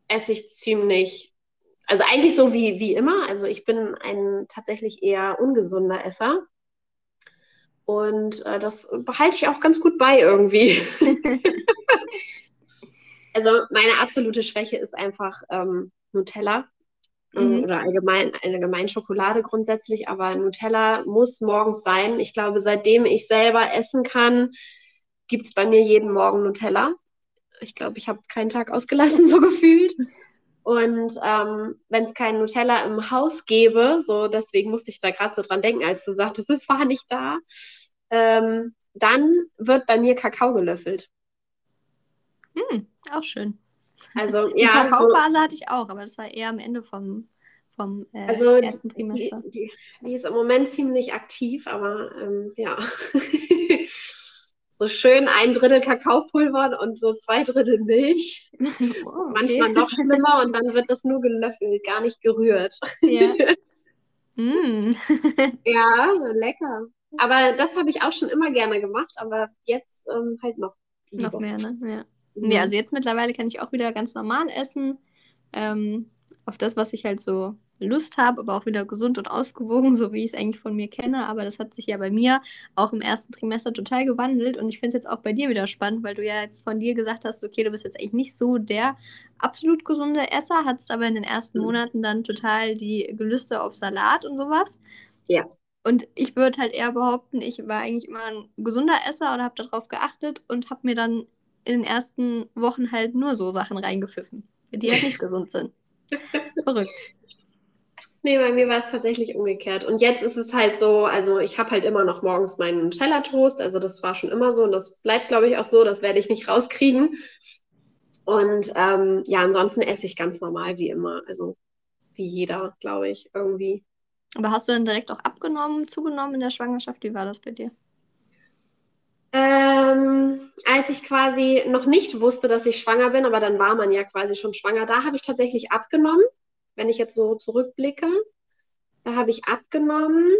esse ich ziemlich, also eigentlich so wie, wie immer. Also ich bin ein tatsächlich eher ungesunder Esser. Und äh, das behalte ich auch ganz gut bei irgendwie. also meine absolute Schwäche ist einfach ähm, Nutella. Mhm. Oder allgemein, allgemein Schokolade grundsätzlich, aber Nutella muss morgens sein. Ich glaube, seitdem ich selber essen kann, gibt es bei mir jeden Morgen Nutella. Ich glaube, ich habe keinen Tag ausgelassen, so gefühlt. Und ähm, wenn es keinen Nutella im Haus gäbe, so deswegen musste ich da gerade so dran denken, als du sagtest, es war nicht da, ähm, dann wird bei mir Kakao gelöffelt. Hm, auch schön. Also, die ja. Kakaophase so, hatte ich auch, aber das war eher am Ende vom, vom äh, also ersten Trimester. Die, die, die, ist im Moment ziemlich aktiv, aber ähm, ja. so schön ein Drittel Kakaopulver und so zwei Drittel Milch. Oh, okay. Manchmal noch schlimmer und dann wird das nur gelöffelt, gar nicht gerührt. Ja, mm. ja lecker. Aber das habe ich auch schon immer gerne gemacht, aber jetzt ähm, halt noch. Lieber. Noch mehr, ne? Ja. Mhm. Nee, also jetzt mittlerweile kann ich auch wieder ganz normal essen. Ähm, auf das, was ich halt so Lust habe, aber auch wieder gesund und ausgewogen, so wie ich es eigentlich von mir kenne. Aber das hat sich ja bei mir auch im ersten Trimester total gewandelt. Und ich finde es jetzt auch bei dir wieder spannend, weil du ja jetzt von dir gesagt hast, okay, du bist jetzt eigentlich nicht so der absolut gesunde Esser, hattest aber in den ersten mhm. Monaten dann total die Gelüste auf Salat und sowas. Ja. Und ich würde halt eher behaupten, ich war eigentlich immer ein gesunder Esser oder habe darauf geachtet und habe mir dann in den ersten Wochen halt nur so Sachen reingepfiffen, die halt nicht gesund sind. Verrückt. Nee, bei mir war es tatsächlich umgekehrt. Und jetzt ist es halt so, also ich habe halt immer noch morgens meinen Nutella-Toast, also das war schon immer so und das bleibt, glaube ich, auch so, das werde ich nicht rauskriegen. Und ähm, ja, ansonsten esse ich ganz normal wie immer, also wie jeder, glaube ich, irgendwie. Aber hast du dann direkt auch abgenommen, zugenommen in der Schwangerschaft? Wie war das bei dir? Ähm, als ich quasi noch nicht wusste, dass ich schwanger bin, aber dann war man ja quasi schon schwanger, da habe ich tatsächlich abgenommen, wenn ich jetzt so zurückblicke. Da habe ich abgenommen.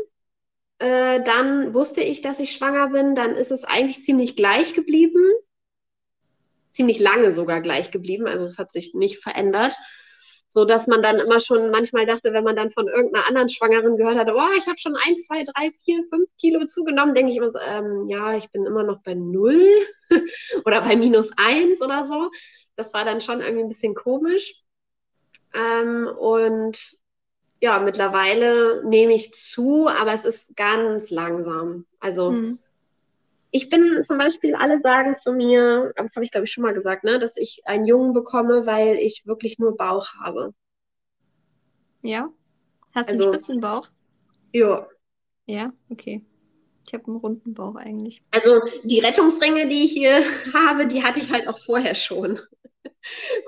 Äh, dann wusste ich, dass ich schwanger bin. Dann ist es eigentlich ziemlich gleich geblieben. Ziemlich lange sogar gleich geblieben. Also es hat sich nicht verändert so dass man dann immer schon manchmal dachte, wenn man dann von irgendeiner anderen Schwangeren gehört hat, oh, ich habe schon ein, zwei, drei, vier, fünf Kilo zugenommen, denke ich immer so, ähm, ja, ich bin immer noch bei null oder bei minus eins oder so. Das war dann schon irgendwie ein bisschen komisch. Ähm, und ja, mittlerweile nehme ich zu, aber es ist ganz langsam. Also Mhm. Ich bin zum Beispiel, alle sagen zu mir, aber das habe ich glaube ich schon mal gesagt, ne, dass ich einen Jungen bekomme, weil ich wirklich nur Bauch habe. Ja? Hast du Also- einen spitzen Bauch? Ja. Ja, okay. Ich habe einen runden Bauch eigentlich. Also die Rettungsringe, die ich hier habe, die hatte ich halt auch vorher schon.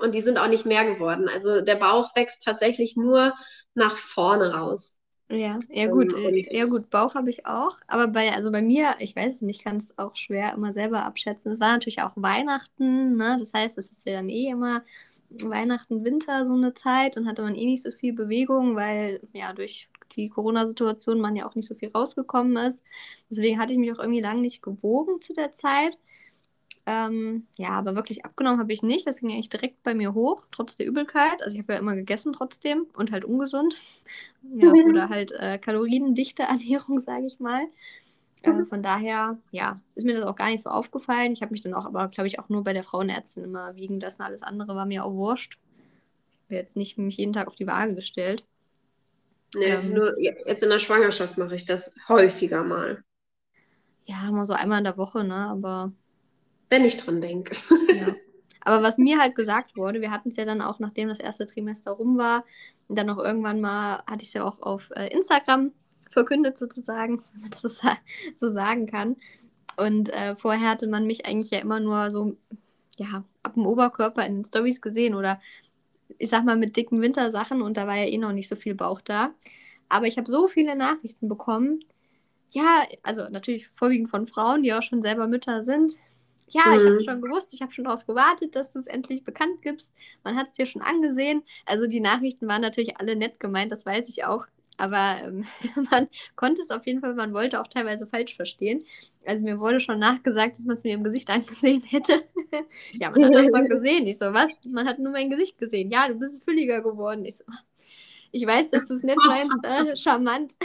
Und die sind auch nicht mehr geworden. Also der Bauch wächst tatsächlich nur nach vorne raus. Ja, ja Ähm, gut, äh, ja gut, Bauch habe ich auch, aber bei, also bei mir, ich weiß es nicht, kann es auch schwer immer selber abschätzen. Es war natürlich auch Weihnachten, ne? Das heißt, es ist ja dann eh immer Weihnachten, Winter so eine Zeit und hatte man eh nicht so viel Bewegung, weil ja durch die Corona-Situation man ja auch nicht so viel rausgekommen ist. Deswegen hatte ich mich auch irgendwie lange nicht gewogen zu der Zeit. Ähm, ja, aber wirklich abgenommen habe ich nicht. Das ging eigentlich direkt bei mir hoch, trotz der Übelkeit. Also ich habe ja immer gegessen trotzdem und halt ungesund. Ja, Mhm. oder halt äh, kaloriendichte Ernährung, sage ich mal. Äh, Mhm. von daher, ja, ist mir das auch gar nicht so aufgefallen. Ich habe mich dann auch, aber glaube ich, auch nur bei der Frauenärztin immer wiegen lassen. Alles andere war mir auch wurscht. Ich habe jetzt nicht mich jeden Tag auf die Waage gestellt. Nee, Ähm. nur jetzt in der Schwangerschaft mache ich das häufiger mal, Ja, mal so einmal in der Woche, ne? Aber wenn ich dran denke. Ja. Aber was mir halt gesagt wurde, wir hatten es ja dann auch, nachdem das erste Trimester rum war, und dann noch irgendwann mal, hatte ich es ja auch auf äh, Instagram verkündet sozusagen, wenn man das so, sa so sagen kann. Und äh, vorher hatte man mich eigentlich ja immer nur so, ja, ab dem Oberkörper in den Stories gesehen oder ich sag mal mit dicken Wintersachen und da war ja eh noch nicht so viel Bauch da. Aber ich habe so viele Nachrichten bekommen. Ja, also natürlich vorwiegend von Frauen, die auch schon selber Mütter sind. Ja, ich habe Mhm. schon gewusst, ich habe schon darauf gewartet, dass du es endlich bekannt gibst. Man hat es dir schon angesehen. Also die Nachrichten waren natürlich alle nett gemeint, das weiß ich auch. Aber ähm, man konnte es auf jeden Fall, man wollte auch teilweise falsch verstehen. Also mir wurde schon nachgesagt, dass man es mir im Gesicht angesehen hätte. ja, man hat das doch gesehen. Ich so, was? Man hat nur mein Gesicht gesehen. Ja, du bist fülliger geworden. Ich so, ich weiß, dass du es nett meinst, äh, charmant.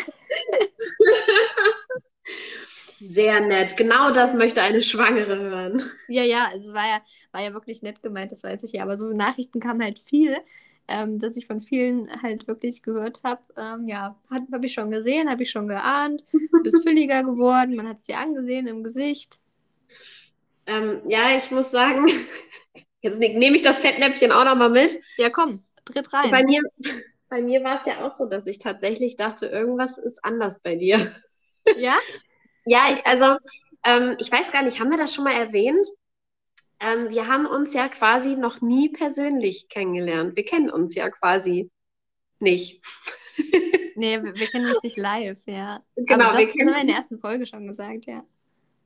Sehr nett. Genau das möchte eine Schwangere hören. Ja, ja, es war ja, war ja wirklich nett gemeint, das weiß ich ja. Aber so Nachrichten kamen halt viel, ähm, dass ich von vielen halt wirklich gehört habe. Ähm, ja, habe ich schon gesehen, habe ich schon geahnt. Du bist fülliger geworden, man hat es dir angesehen im Gesicht. Ähm, ja, ich muss sagen, jetzt ne- nehme ich das Fettnäpfchen auch nochmal mit. Ja, komm, tritt rein. Bei mir, bei mir war es ja auch so, dass ich tatsächlich dachte, irgendwas ist anders bei dir. Ja? Ja, also ähm, ich weiß gar nicht, haben wir das schon mal erwähnt? Ähm, wir haben uns ja quasi noch nie persönlich kennengelernt. Wir kennen uns ja quasi nicht. Nee, wir, wir kennen uns nicht live, ja. Genau, Aber wir das kennen haben wir in der ersten Folge schon gesagt, ja.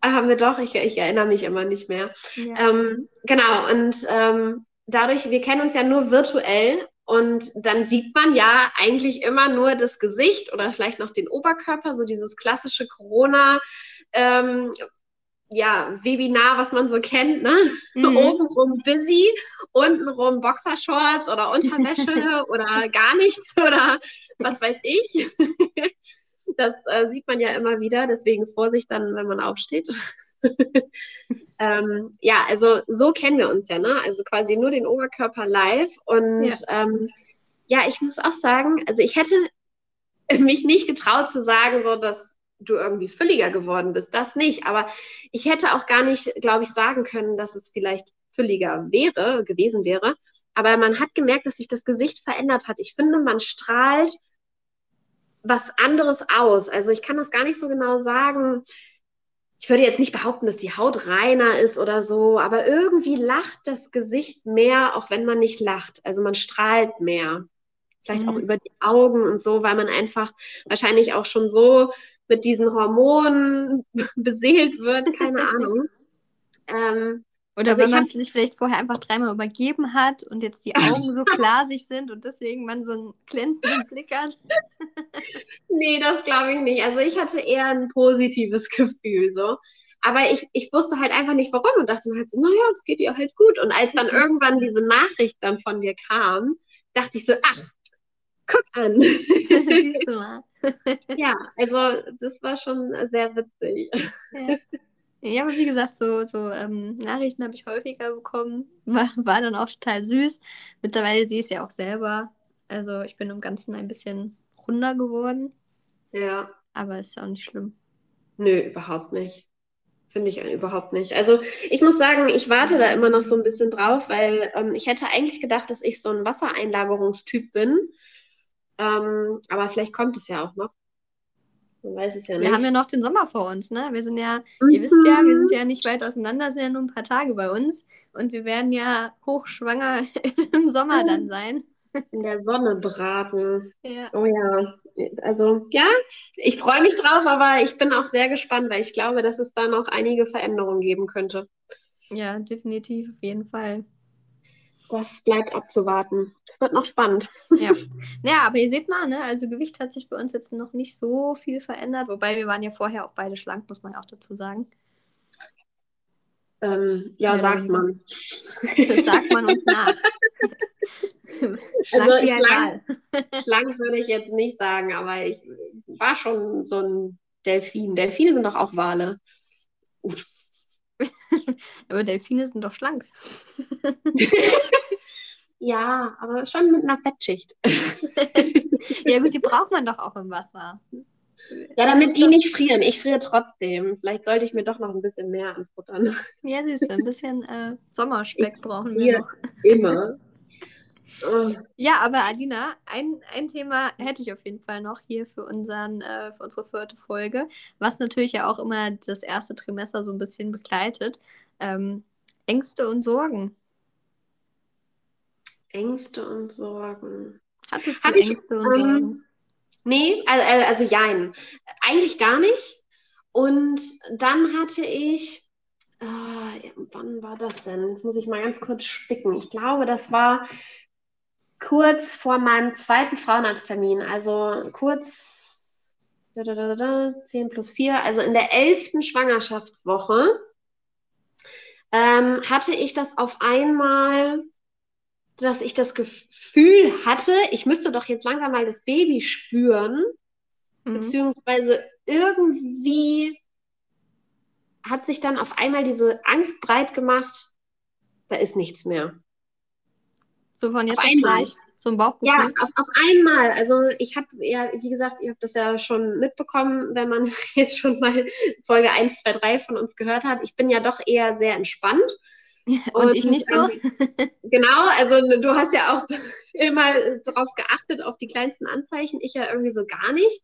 Ah, haben wir doch, ich, ich erinnere mich immer nicht mehr. ja. Ähm, genau, und ähm, dadurch, wir kennen uns ja nur virtuell und dann sieht man ja eigentlich immer nur das Gesicht oder vielleicht noch den Oberkörper, so dieses klassische Corona, ähm, ja, Webinar, was man so kennt, ne? Mhm. Obenrum busy, untenrum Boxershorts oder Unterwäsche oder gar nichts oder was weiß ich. Das äh, sieht man ja immer wieder, deswegen Vorsicht dann, wenn man aufsteht. ähm, ja, also so kennen wir uns ja, ne? Also quasi nur den Oberkörper live. Und Ja. ähm, ja, ich muss auch sagen, also ich hätte mich nicht getraut zu sagen, so dass du irgendwie fülliger geworden bist. Das nicht. Aber ich hätte auch gar nicht, glaube ich, sagen können, dass es vielleicht fülliger wäre, gewesen wäre. Aber man hat gemerkt, dass sich das Gesicht verändert hat. Ich finde, man strahlt was anderes aus. Also ich kann das gar nicht so genau sagen. Ich würde jetzt nicht behaupten, dass die Haut reiner ist oder so, aber irgendwie lacht das Gesicht mehr, auch wenn man nicht lacht. Also man strahlt mehr. Vielleicht Mhm. auch über die Augen und so, weil man einfach wahrscheinlich auch schon so mit diesen Hormonen beseelt wird, keine Ahnung. Ähm, Oder also wenn man sich vielleicht vorher einfach dreimal übergeben hat und jetzt die Augen so glasig sind und deswegen man so einen glänzenden Blick hat. Nee, das glaube ich nicht. Also ich hatte eher ein positives Gefühl so. Aber ich, ich wusste halt einfach nicht warum und dachte mir halt so, naja, es geht ihr halt gut. Und als dann irgendwann diese Nachricht dann von dir kam, dachte ich so, ach, guck an. Siehst du mal. Ja, also das war schon sehr witzig. Ja. Ja, aber wie gesagt, so, so ähm, Nachrichten habe ich häufiger bekommen. War, war dann auch total süß. Mittlerweile sehe ich es ja auch selber. Also ich bin im Ganzen ein bisschen runder geworden. Ja. Aber ist ja auch nicht schlimm. Nö, überhaupt nicht. Finde ich überhaupt nicht. Also ich muss sagen, ich warte da immer noch so ein bisschen drauf, weil ähm, ich hätte eigentlich gedacht, dass ich so ein Wassereinlagerungstyp bin. Ähm, aber vielleicht kommt es ja auch noch. Man weiß es ja nicht. Wir haben ja noch den Sommer vor uns, ne? Wir sind ja, mhm. ihr wisst ja, wir sind ja nicht weit auseinander, sind ja nur ein paar Tage bei uns. Und wir werden ja hochschwanger im Sommer dann sein. In der Sonne braten. Ja. Oh ja. Also ja, ich freue mich drauf, aber ich bin auch sehr gespannt, weil ich glaube, dass es da noch einige Veränderungen geben könnte. Ja, definitiv, auf jeden Fall. Das bleibt abzuwarten. Es wird noch spannend. Ja. ja, aber ihr seht mal, ne? also Gewicht hat sich bei uns jetzt noch nicht so viel verändert, wobei wir waren ja vorher auch beide schlank, muss man ja auch dazu sagen. Ähm, ja, ja, sagt man. Das sagt man uns nach. schlank also schlank, schlank würde ich jetzt nicht sagen, aber ich war schon so ein Delfin. Delfine sind doch auch Wale. aber Delfine sind doch schlank. ja, aber schon mit einer Fettschicht. ja gut, die braucht man doch auch im Wasser. Ja, damit die nicht frieren. Ich friere trotzdem. Vielleicht sollte ich mir doch noch ein bisschen mehr anfuttern. Ja, siehst du, ein bisschen äh, Sommerspeck ich brauchen wir noch. Immer. Ja, aber Alina, ein, ein Thema hätte ich auf jeden Fall noch hier für, unseren, äh, für unsere vierte Folge, was natürlich ja auch immer das erste Trimester so ein bisschen begleitet. Ähm, Ängste und Sorgen. Ängste und Sorgen. Hattest du Hatte Ängste ich, und ähm, Sorgen? Nee, also, also jein. Eigentlich gar nicht. Und dann hatte ich, äh, wann war das denn? Jetzt muss ich mal ganz kurz spicken. Ich glaube, das war kurz vor meinem zweiten Frauenarzttermin, also kurz 10 plus 4, also in der elften Schwangerschaftswoche, ähm, hatte ich das auf einmal, dass ich das Gefühl hatte, ich müsste doch jetzt langsam mal das Baby spüren, mhm. beziehungsweise irgendwie hat sich dann auf einmal diese Angst breit gemacht, da ist nichts mehr. So von jetzt auf, auf gleich. So ein Bauchgefühl? Ja, auf, auf einmal. Also ich habe ja, wie gesagt, ihr habt das ja schon mitbekommen, wenn man jetzt schon mal Folge 1, 2, 3 von uns gehört hat. Ich bin ja doch eher sehr entspannt. Und, und ich nicht so? Ähm, genau, also du hast ja auch immer darauf geachtet, auf die kleinsten Anzeichen. Ich ja irgendwie so gar nicht.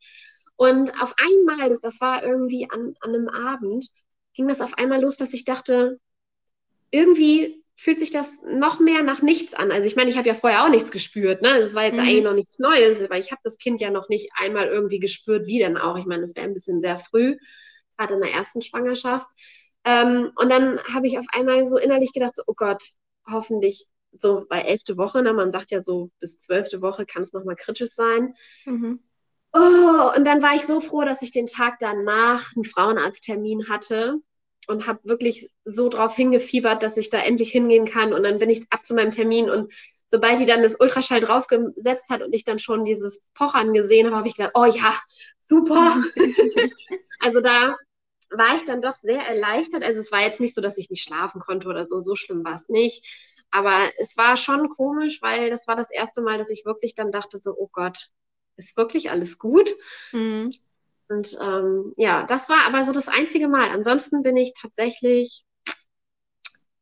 Und auf einmal, das, das war irgendwie an, an einem Abend, ging das auf einmal los, dass ich dachte, irgendwie fühlt sich das noch mehr nach nichts an. Also ich meine, ich habe ja vorher auch nichts gespürt. Ne? Das war jetzt mhm. eigentlich noch nichts Neues, weil ich habe das Kind ja noch nicht einmal irgendwie gespürt, wie denn auch. Ich meine, das wäre ein bisschen sehr früh, gerade in der ersten Schwangerschaft. Ähm, und dann habe ich auf einmal so innerlich gedacht, so, oh Gott, hoffentlich so bei elfte Woche, ne? man sagt ja so bis zwölfte Woche kann es nochmal kritisch sein. Mhm. Oh, und dann war ich so froh, dass ich den Tag danach einen Frauenarzttermin hatte und habe wirklich so drauf hingefiebert, dass ich da endlich hingehen kann. Und dann bin ich ab zu meinem Termin und sobald die dann das Ultraschall draufgesetzt hat und ich dann schon dieses Pochern gesehen habe, habe ich gedacht, oh ja, super. also da war ich dann doch sehr erleichtert. Also es war jetzt nicht so, dass ich nicht schlafen konnte oder so, so schlimm war es nicht. Aber es war schon komisch, weil das war das erste Mal, dass ich wirklich dann dachte, so, oh Gott, ist wirklich alles gut? Mhm. Und ähm, ja, das war aber so das einzige Mal. Ansonsten bin ich tatsächlich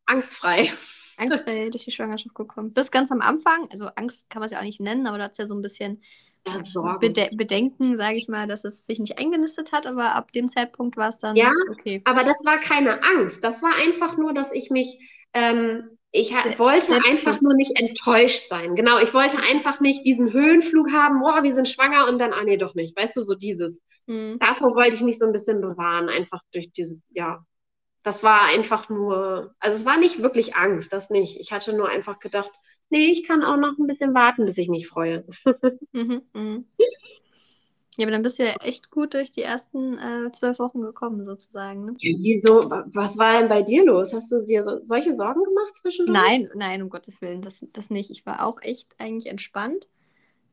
angstfrei. Angstfrei durch die Schwangerschaft gekommen. Bis ganz am Anfang, also Angst kann man es ja auch nicht nennen, aber da hat es ja so ein bisschen ja, Bede Bedenken, sage ich mal, dass es sich nicht eingenistet hat, aber ab dem Zeitpunkt war es dann ja, okay. Aber das war keine Angst. Das war einfach nur, dass ich mich ähm, ich wollte einfach nur nicht enttäuscht sein. Genau, ich wollte einfach nicht diesen Höhenflug haben, boah, wir sind schwanger und dann, ah nee, doch nicht. Weißt du, so dieses. Mhm. Davor wollte ich mich so ein bisschen bewahren, einfach durch diese, ja. Das war einfach nur, also es war nicht wirklich Angst, das nicht. Ich hatte nur einfach gedacht, nee, ich kann auch noch ein bisschen warten, bis ich mich freue. mhm, mh. Ja, aber dann bist du ja echt gut durch die ersten äh, zwölf Wochen gekommen, sozusagen. Ne? Wieso? Was war denn bei dir los? Hast du dir so, solche Sorgen gemacht zwischendurch? Nein, nein, um Gottes Willen, das, das nicht. Ich war auch echt eigentlich entspannt.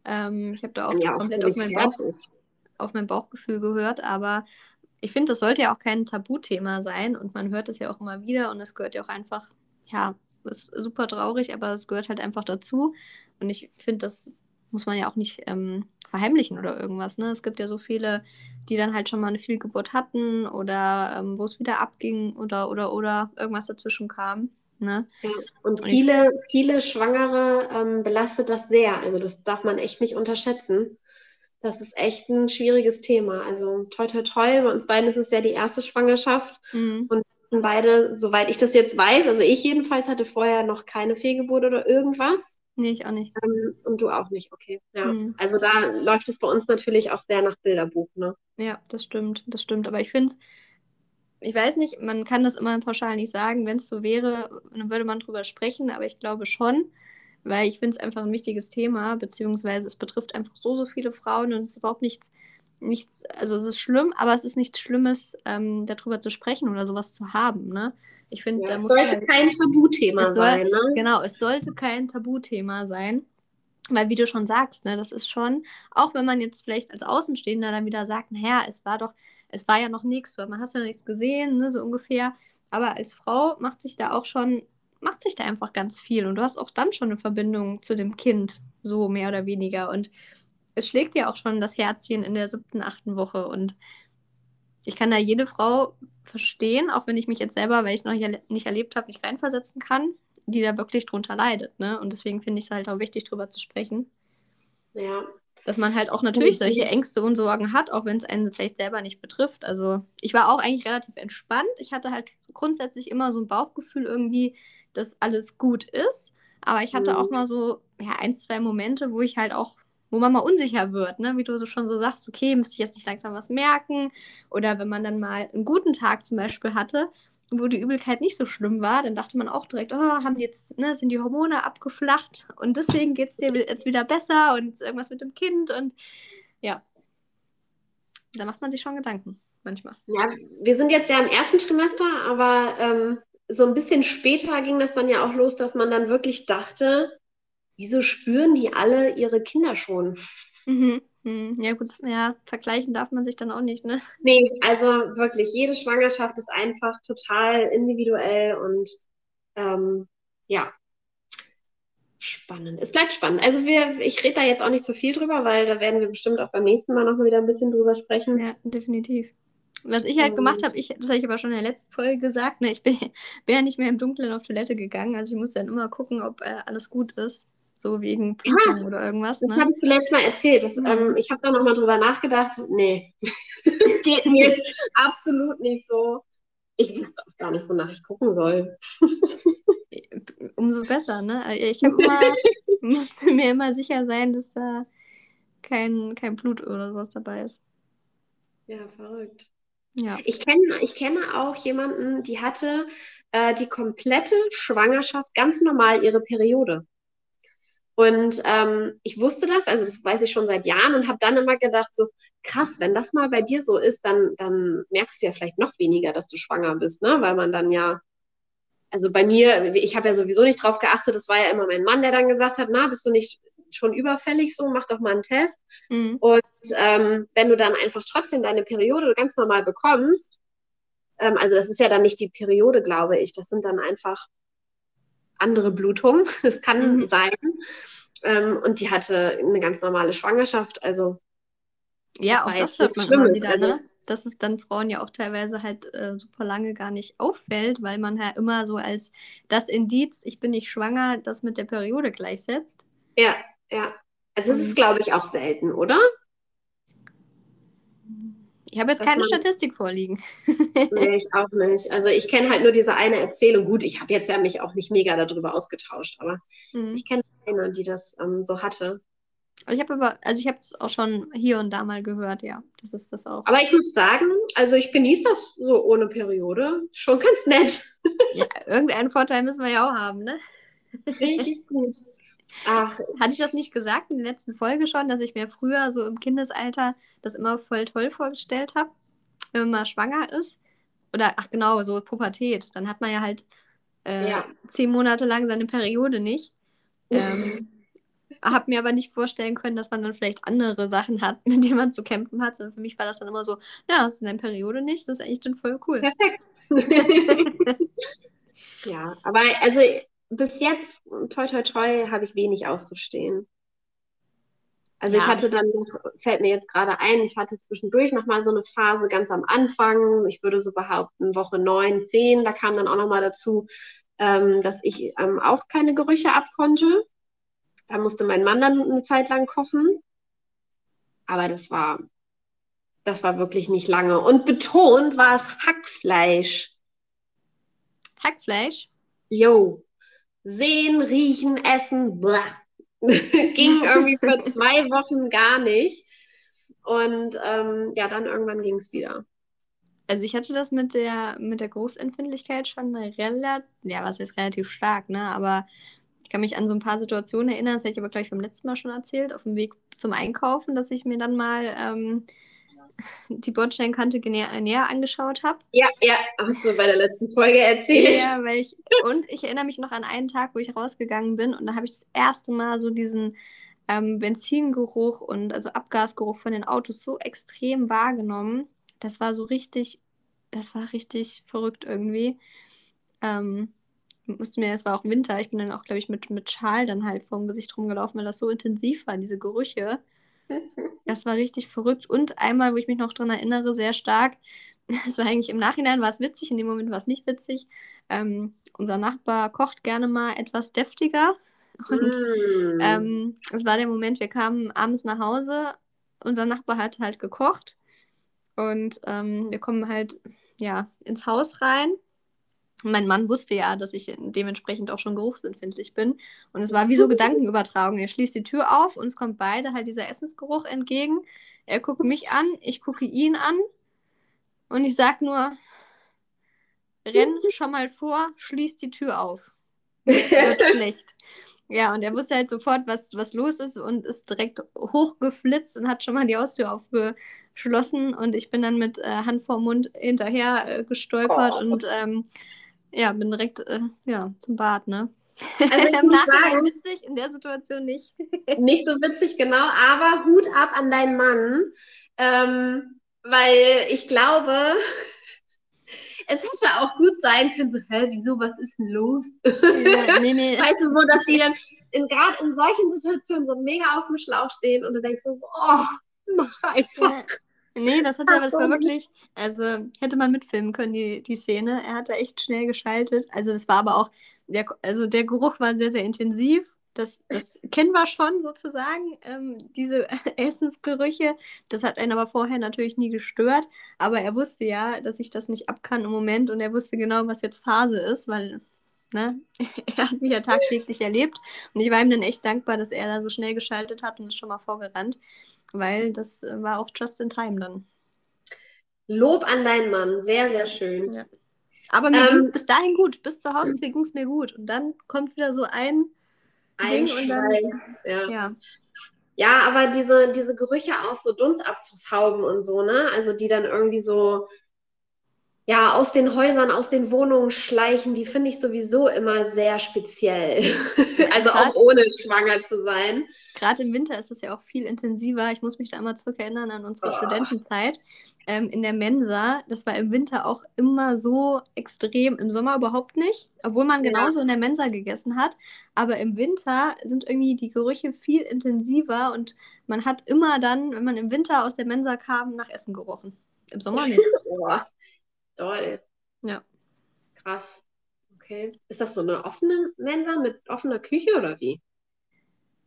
Ähm, ich habe da auch ja, komplett auf mein, Bauch, auf mein Bauchgefühl gehört, aber ich finde, das sollte ja auch kein Tabuthema sein und man hört es ja auch immer wieder und es gehört ja auch einfach, ja, ist super traurig, aber es gehört halt einfach dazu. Und ich finde, das muss man ja auch nicht ähm, verheimlichen oder irgendwas. Ne? Es gibt ja so viele, die dann halt schon mal eine Fehlgeburt hatten oder ähm, wo es wieder abging oder oder oder irgendwas dazwischen kam. Ne? Ja, und viele, viele Schwangere ähm, belastet das sehr. Also das darf man echt nicht unterschätzen. Das ist echt ein schwieriges Thema. Also toi toi toi, bei uns beiden ist es ja die erste Schwangerschaft. Mhm. Und beide, soweit ich das jetzt weiß, also ich jedenfalls hatte vorher noch keine Fehlgeburt oder irgendwas. Nee, ich auch nicht. Ähm, und du auch nicht, okay. Ja. Mhm. Also da läuft es bei uns natürlich auch sehr nach Bilderbuch, ne? Ja, das stimmt, das stimmt. Aber ich finde, ich weiß nicht, man kann das immer pauschal nicht sagen. Wenn es so wäre, dann würde man drüber sprechen, aber ich glaube schon, weil ich finde es einfach ein wichtiges Thema, beziehungsweise es betrifft einfach so, so viele Frauen und es ist überhaupt nichts nichts, also es ist schlimm, aber es ist nichts Schlimmes, ähm, darüber zu sprechen oder sowas zu haben. Ne? Ich finde, ja, es sollte halt, kein Tabuthema soll, sein. Ne? Genau, es sollte kein Tabuthema sein. Weil, wie du schon sagst, ne, das ist schon, auch wenn man jetzt vielleicht als Außenstehender dann wieder sagt, naja, es war doch, es war ja noch nichts, weil man hat ja noch nichts gesehen, ne, so ungefähr. Aber als Frau macht sich da auch schon, macht sich da einfach ganz viel. Und du hast auch dann schon eine Verbindung zu dem Kind, so mehr oder weniger. Und es schlägt ja auch schon das Herzchen in der siebten, achten Woche. Und ich kann da jede Frau verstehen, auch wenn ich mich jetzt selber, weil ich es noch nicht erlebt habe, nicht reinversetzen kann, die da wirklich drunter leidet. Ne? Und deswegen finde ich es halt auch wichtig, drüber zu sprechen. Ja. Dass man halt auch natürlich solche Ängste und Sorgen hat, auch wenn es einen vielleicht selber nicht betrifft. Also ich war auch eigentlich relativ entspannt. Ich hatte halt grundsätzlich immer so ein Bauchgefühl irgendwie, dass alles gut ist. Aber ich hatte mhm. auch mal so ja, ein, zwei Momente, wo ich halt auch wo man mal unsicher wird, ne? wie du so schon so sagst, okay, müsste ich jetzt nicht langsam was merken? Oder wenn man dann mal einen guten Tag zum Beispiel hatte, wo die Übelkeit nicht so schlimm war, dann dachte man auch direkt, oh, haben jetzt, ne, sind die Hormone abgeflacht und deswegen geht es dir jetzt wieder besser und irgendwas mit dem Kind und ja. Da macht man sich schon Gedanken, manchmal. Ja, wir sind jetzt ja im ersten Trimester, aber ähm, so ein bisschen später ging das dann ja auch los, dass man dann wirklich dachte, wieso spüren die alle ihre Kinder schon? Mhm. mhm. Ja, gut, ja, vergleichen darf man sich dann auch nicht, ne? Nee, also wirklich, jede Schwangerschaft ist einfach total individuell und ähm, ja, spannend. Es bleibt spannend. Also wir, ich rede da jetzt auch nicht zu viel drüber, weil da werden wir bestimmt auch beim nächsten Mal nochmal wieder ein bisschen drüber sprechen. Ja, definitiv. Was ich halt um, gemacht habe, ich, das habe ich aber schon in der letzten Folge gesagt, ne, ich bin, bin ja nicht mehr im Dunkeln auf Toilette gegangen, also ich muss dann immer gucken, ob äh, alles gut ist so wegen Prüfung oder irgendwas. Das ne? hattest du letztes Mal erzählt. Das, mhm. ähm, ich habe da nochmal drüber nachgedacht. Nee, geht mir absolut nicht so. Ich wüsste auch gar nicht, wonach ich gucken soll. Umso besser, ne? Ich immer, musste mir immer sicher sein, dass da kein, kein Blut oder sowas dabei ist. Ja, verrückt. Ja. Ich kenne ich kenn auch jemanden, die hatte äh, die komplette Schwangerschaft ganz normal ihre Periode. Und ähm, ich wusste das, also das weiß ich schon seit Jahren und habe dann immer gedacht, so krass, wenn das mal bei dir so ist, dann, dann merkst du ja vielleicht noch weniger, dass du schwanger bist, ne? Weil man dann ja, also bei mir, ich habe ja sowieso nicht drauf geachtet, das war ja immer mein Mann, der dann gesagt hat, na, bist du nicht schon überfällig so, mach doch mal einen Test. Mhm. Und ähm, wenn du dann einfach trotzdem deine Periode ganz normal bekommst, ähm, also das ist ja dann nicht die Periode, glaube ich, das sind dann einfach andere Blutung. Das kann mhm. sein. Ähm, und die hatte eine ganz normale Schwangerschaft. Also ja, das auch das hört man Schlimmes. Wieder, also, ne? dass es dann Frauen ja auch teilweise halt äh, super lange gar nicht auffällt, weil man ja immer so als das Indiz, ich bin nicht schwanger, das mit der Periode gleichsetzt. Ja, ja. Also es ist, glaube ich, auch selten, oder? Ich habe jetzt keine. Statistik vorliegen. nee, ich auch nicht. Also ich kenne halt nur diese eine Erzählung. Gut, ich habe jetzt ja mich auch nicht mega darüber ausgetauscht, aber mhm. ich kenne eine, die das ähm, so hatte. Ich habe aber, also ich habe es auch schon hier und da mal gehört, ja. Das ist das auch. Aber ich muss sagen, also ich genieße das so ohne Periode. Schon ganz nett. ja, irgendeinen Vorteil müssen wir ja auch haben, ne? Richtig gut. Ach. Hatte ich das nicht gesagt in der letzten Folge schon, dass ich mir früher so im Kindesalter das immer voll toll vorgestellt habe, wenn man mal schwanger ist? Oder, ach genau, so Pubertät. Dann hat man ja halt äh, ja. zehn Monate lang seine Periode nicht. Ähm, habe mir aber nicht vorstellen können, dass man dann vielleicht andere Sachen hat, mit denen man zu kämpfen hat. Sondern für mich war das dann immer so, ja, hast du deine Periode nicht? Das ist eigentlich dann voll cool. Perfekt. ja, aber also bis jetzt, toi toi toi, habe ich wenig auszustehen. Also ja. ich hatte dann noch, fällt mir jetzt gerade ein, ich hatte zwischendurch nochmal so eine Phase ganz am Anfang, ich würde so behaupten, Woche neun, zehn, da kam dann auch nochmal dazu, ähm, dass ich ähm, auch keine Gerüche abkonnte. Da musste mein Mann dann eine Zeit lang kochen. Aber das war, das war wirklich nicht lange. Und betont war es Hackfleisch. Hackfleisch? Jo. Sehen, riechen, essen, blah. ging irgendwie für zwei Wochen gar nicht. Und ähm, ja, dann irgendwann ging es wieder. Also ich hatte das mit der, mit der Großempfindlichkeit schon relativ, ja, was ist relativ stark, ne? Aber ich kann mich an so ein paar Situationen erinnern, das hätte ich aber gleich beim letzten Mal schon erzählt, auf dem Weg zum Einkaufen, dass ich mir dann mal ähm, die Bordsteinkante näher, näher angeschaut habe. Ja, ja, hast du bei der letzten Folge erzählt. Ja, weil ich, und ich erinnere mich noch an einen Tag, wo ich rausgegangen bin und da habe ich das erste Mal so diesen ähm, Benzingeruch und also Abgasgeruch von den Autos so extrem wahrgenommen das war so richtig, das war richtig verrückt irgendwie. Ähm, musste mir, es war auch Winter, ich bin dann auch, glaube ich, mit, mit Schal dann halt vorm Gesicht rumgelaufen, weil das so intensiv war, diese Gerüche. Das war richtig verrückt. Und einmal, wo ich mich noch dran erinnere, sehr stark, es war eigentlich im Nachhinein, war es witzig, in dem Moment war es nicht witzig. Ähm, unser Nachbar kocht gerne mal etwas deftiger. Und mm. ähm, es war der Moment, wir kamen abends nach Hause, unser Nachbar hat halt gekocht und ähm, wir kommen halt ja ins Haus rein. Mein Mann wusste ja, dass ich dementsprechend auch schon geruchsempfindlich bin. Und es war wie so Gedankenübertragung. Er schließt die Tür auf, uns kommt beide halt dieser Essensgeruch entgegen. Er guckt mich an, ich gucke ihn an. Und ich sag nur, renn schon mal vor, schließ die Tür auf. Wird schlecht. Ja, und er wusste halt sofort, was, was los ist und ist direkt hochgeflitzt und hat schon mal die Haustür aufgeschlossen. Und ich bin dann mit äh, Hand vor Mund hinterher äh, gestolpert oh. und ähm, ja, bin direkt äh, ja, zum Bad, ne? Also ich Im muss sagen, witzig, in der Situation nicht. nicht so witzig, genau, aber Hut ab an deinen Mann, ähm, weil ich glaube, es hätte auch gut sein können, so, hä, wieso, was ist denn los? Ja, nee, nee. weißt du, so, dass die dann gerade in solchen Situationen so mega auf dem Schlauch stehen und du denkst so, oh, mach einfach. Nee, das hat er, das war wirklich, also hätte man mitfilmen können, die, die Szene. Er hat da echt schnell geschaltet. Also das war aber auch, der, also der Geruch war sehr, sehr intensiv das, das kennen wir schon sozusagen, ähm, diese Essensgerüche. Das hat einen aber vorher natürlich nie gestört. Aber er wusste ja, dass ich das nicht abkann im Moment und er wusste genau, was jetzt Phase ist, weil ne, er hat mich ja tagtäglich erlebt. Und ich war ihm dann echt dankbar, dass er da so schnell geschaltet hat und ist schon mal vorgerannt, weil das äh, war auch just in time dann. Lob an deinen Mann, sehr, sehr schön. Ja. Aber mir ähm, ging es bis dahin gut, bis zur Haustür ging es mir gut. Und dann kommt wieder so ein Ding und dann, ja. ja. Ja, aber diese, diese Gerüche aus so Dunstabzugshauben und so, ne? Also die dann irgendwie so ja, aus den Häusern, aus den Wohnungen schleichen, die finde ich sowieso immer sehr speziell. also auch ohne schwanger zu sein. Gerade im Winter ist das ja auch viel intensiver. Ich muss mich da immer zurückerinnern an unsere oh. Studentenzeit. Ähm, in der Mensa, das war im Winter auch immer so extrem, im Sommer überhaupt nicht, obwohl man genauso ja. in der Mensa gegessen hat. Aber im Winter sind irgendwie die Gerüche viel intensiver und man hat immer dann, wenn man im Winter aus der Mensa kam, nach Essen gerochen. Im Sommer nicht. Doll. Ja. Krass. Okay. Ist das so eine offene Mensa mit offener Küche oder wie?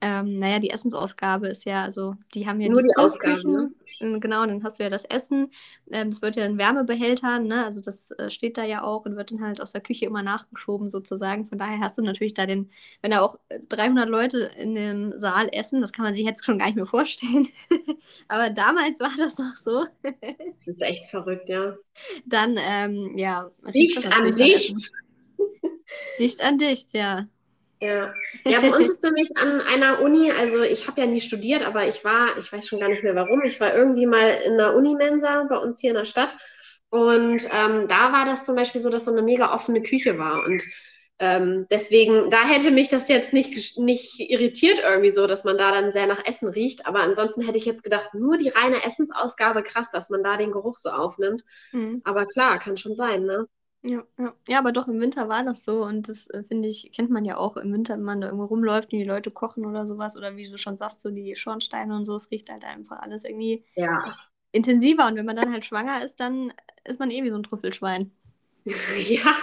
Ähm, naja, die Essensausgabe ist ja, also die haben ja Nur die, die Ausgaben. Ne? Ähm, genau, dann hast du ja das Essen. Ähm, das wird ja in Wärmebehältern, ne? Also das äh, steht da ja auch und wird dann halt aus der Küche immer nachgeschoben sozusagen. Von daher hast du natürlich da den, wenn da auch 300 Leute in dem Saal essen, das kann man sich jetzt schon gar nicht mehr vorstellen. Aber damals war das noch so. das ist echt verrückt, ja. Dann, ähm, ja. Dicht an dicht. Dicht an dicht, ja. Ja. ja, bei uns ist nämlich an einer Uni, also ich habe ja nie studiert, aber ich war, ich weiß schon gar nicht mehr warum, ich war irgendwie mal in einer Unimensa bei uns hier in der Stadt und ähm, da war das zum Beispiel so, dass so eine mega offene Küche war und ähm, deswegen, da hätte mich das jetzt nicht, nicht irritiert irgendwie so, dass man da dann sehr nach Essen riecht, aber ansonsten hätte ich jetzt gedacht, nur die reine Essensausgabe, krass, dass man da den Geruch so aufnimmt. Mhm. Aber klar, kann schon sein, ne? Ja, ja. ja, aber doch im Winter war das so und das äh, finde ich, kennt man ja auch im Winter, wenn man da irgendwo rumläuft und die Leute kochen oder sowas oder wie du schon sagst, so die Schornsteine und so, es riecht halt einfach alles irgendwie Ja. intensiver und wenn man dann halt schwanger ist, dann ist man eh wie so ein Trüffelschwein. Ja.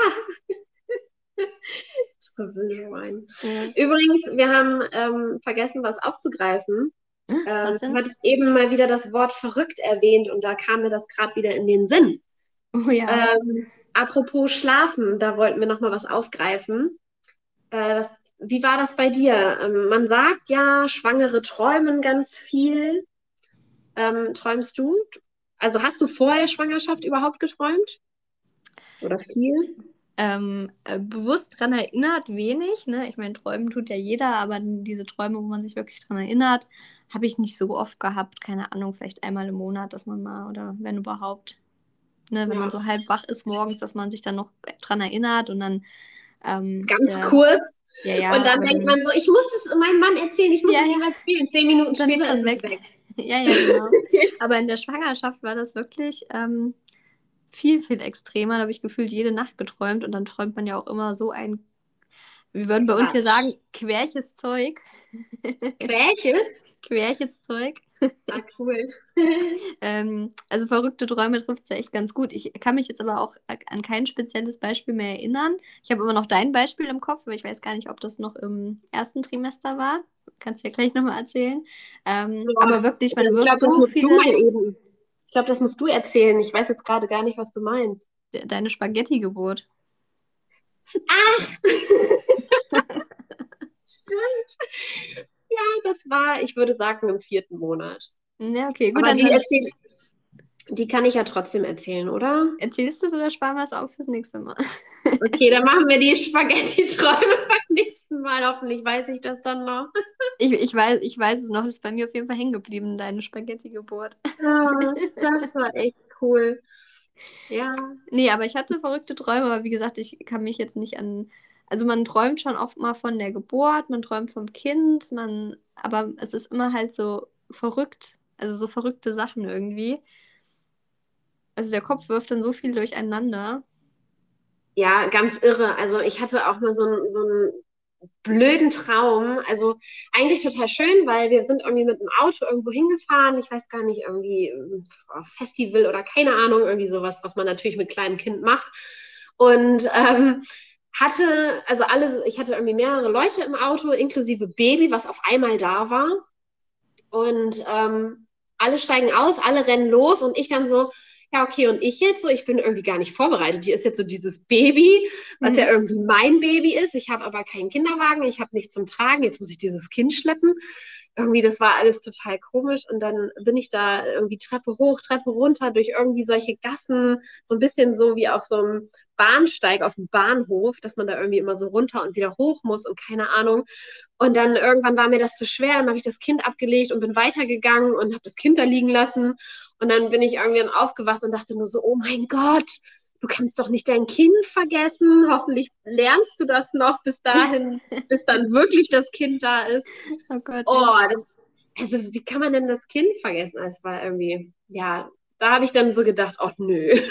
Trüffelschwein. Ja. Übrigens, wir haben ähm, vergessen, was aufzugreifen. Ähm, Was denn? du hattest eben mal wieder das Wort verrückt erwähnt und da kam mir das gerade wieder in den Sinn. Oh ja. Ähm, apropos Schlafen, da wollten wir noch mal was aufgreifen. Äh, das, wie war das bei dir? Ähm, man sagt ja, Schwangere träumen ganz viel. Ähm, träumst du? Also hast du vor der Schwangerschaft überhaupt geträumt? Oder viel? Ähm, äh, bewusst dran erinnert, wenig, ne? Ich meine, träumen tut ja jeder, aber diese Träume, wo man sich wirklich dran erinnert, habe ich nicht so oft gehabt. Keine Ahnung, vielleicht einmal im Monat, dass man mal, oder wenn überhaupt, ne, wenn Ja. man so halb wach ist morgens, dass man sich dann noch dran erinnert und dann ähm, Ganz der, kurz. Ja, ja, und dann denkt man so, ich muss es meinem Mann erzählen, ich muss Ja, es ihm erzählen. Zehn Minuten Dann später ist es weg. weg. Ja, ja, genau. Aber in der Schwangerschaft war das wirklich ähm, viel, viel extremer. Da habe ich gefühlt jede Nacht geträumt und dann träumt man ja auch immer so ein, wir würden bei uns hier sagen, querches Zeug. Welches? Querches Zeug. Ah, cool. Ähm, also verrückte Träume trifft es ja echt ganz gut. Ich kann mich jetzt aber auch an kein spezielles Beispiel mehr erinnern. Ich habe immer noch dein Beispiel im Kopf, aber ich weiß gar nicht, ob das noch im ersten Trimester war. Kannst du ja gleich nochmal erzählen. Ähm, Boah, aber wirklich, man Ich wird glaube, das so musst du viele... mal eben. Ich glaube, das musst du erzählen. Ich weiß jetzt gerade gar nicht, was du meinst. De- Deine Spaghetti-Geburt. Stimmt. Ja, das war, ich würde sagen, im vierten Monat. Ja, okay, gut, Aber dann, die, erzähl, die kann ich ja trotzdem erzählen, oder? erzählst du es oder sparen wir es auf fürs nächste Mal? Okay, dann machen wir die Spaghetti-Träume beim nächsten Mal. Hoffentlich weiß ich das dann noch. Ich, ich, weiß, ich weiß es noch, das ist bei mir auf jeden Fall hängen geblieben, deine Spaghetti-Geburt. Ja, das war echt cool. Ja. Nee, aber ich hatte verrückte Träume, aber wie gesagt, ich kann mich jetzt nicht an. Also man träumt schon oft mal von der Geburt, man träumt vom Kind, man, aber es ist immer halt so verrückt, also so verrückte Sachen irgendwie. Also der Kopf wirft dann so viel durcheinander. Ja, ganz irre. Also ich hatte auch mal so einen, so einen blöden Traum. Also eigentlich total schön, weil wir sind irgendwie mit dem Auto irgendwo hingefahren. Ich weiß gar nicht, irgendwie ähm, Festival oder keine Ahnung, irgendwie sowas, was man natürlich mit kleinem Kind macht. Und ähm, hatte, also alle, ich hatte irgendwie mehrere Leute im Auto, inklusive Baby, was auf einmal da war. Und ähm, alle steigen aus, alle rennen los und ich dann so, ja, okay, und ich jetzt so, ich bin irgendwie gar nicht vorbereitet. Hier ist jetzt so dieses Baby, was Mhm. ja irgendwie mein Baby ist. Ich habe aber keinen Kinderwagen, ich habe nichts zum Tragen, jetzt muss ich dieses Kind schleppen. Irgendwie, das war alles total komisch. Und dann bin ich da irgendwie Treppe hoch, Treppe runter, durch irgendwie solche Gassen, so ein bisschen so wie auf so einem Bahnsteig auf dem Bahnhof, dass man da irgendwie immer so runter und wieder hoch muss und keine Ahnung. Und dann irgendwann war mir das zu schwer, dann habe ich das Kind abgelegt und bin weitergegangen und habe das Kind da liegen lassen. Und dann bin ich irgendwie aufgewacht und dachte nur so, oh mein Gott, du kannst doch nicht dein Kind vergessen. Hoffentlich lernst du das noch bis dahin, bis dann wirklich das Kind da ist. Oh Gott. Oh, also wie kann man denn das Kind vergessen? Es war irgendwie, ja, da habe ich dann so gedacht, ach nö.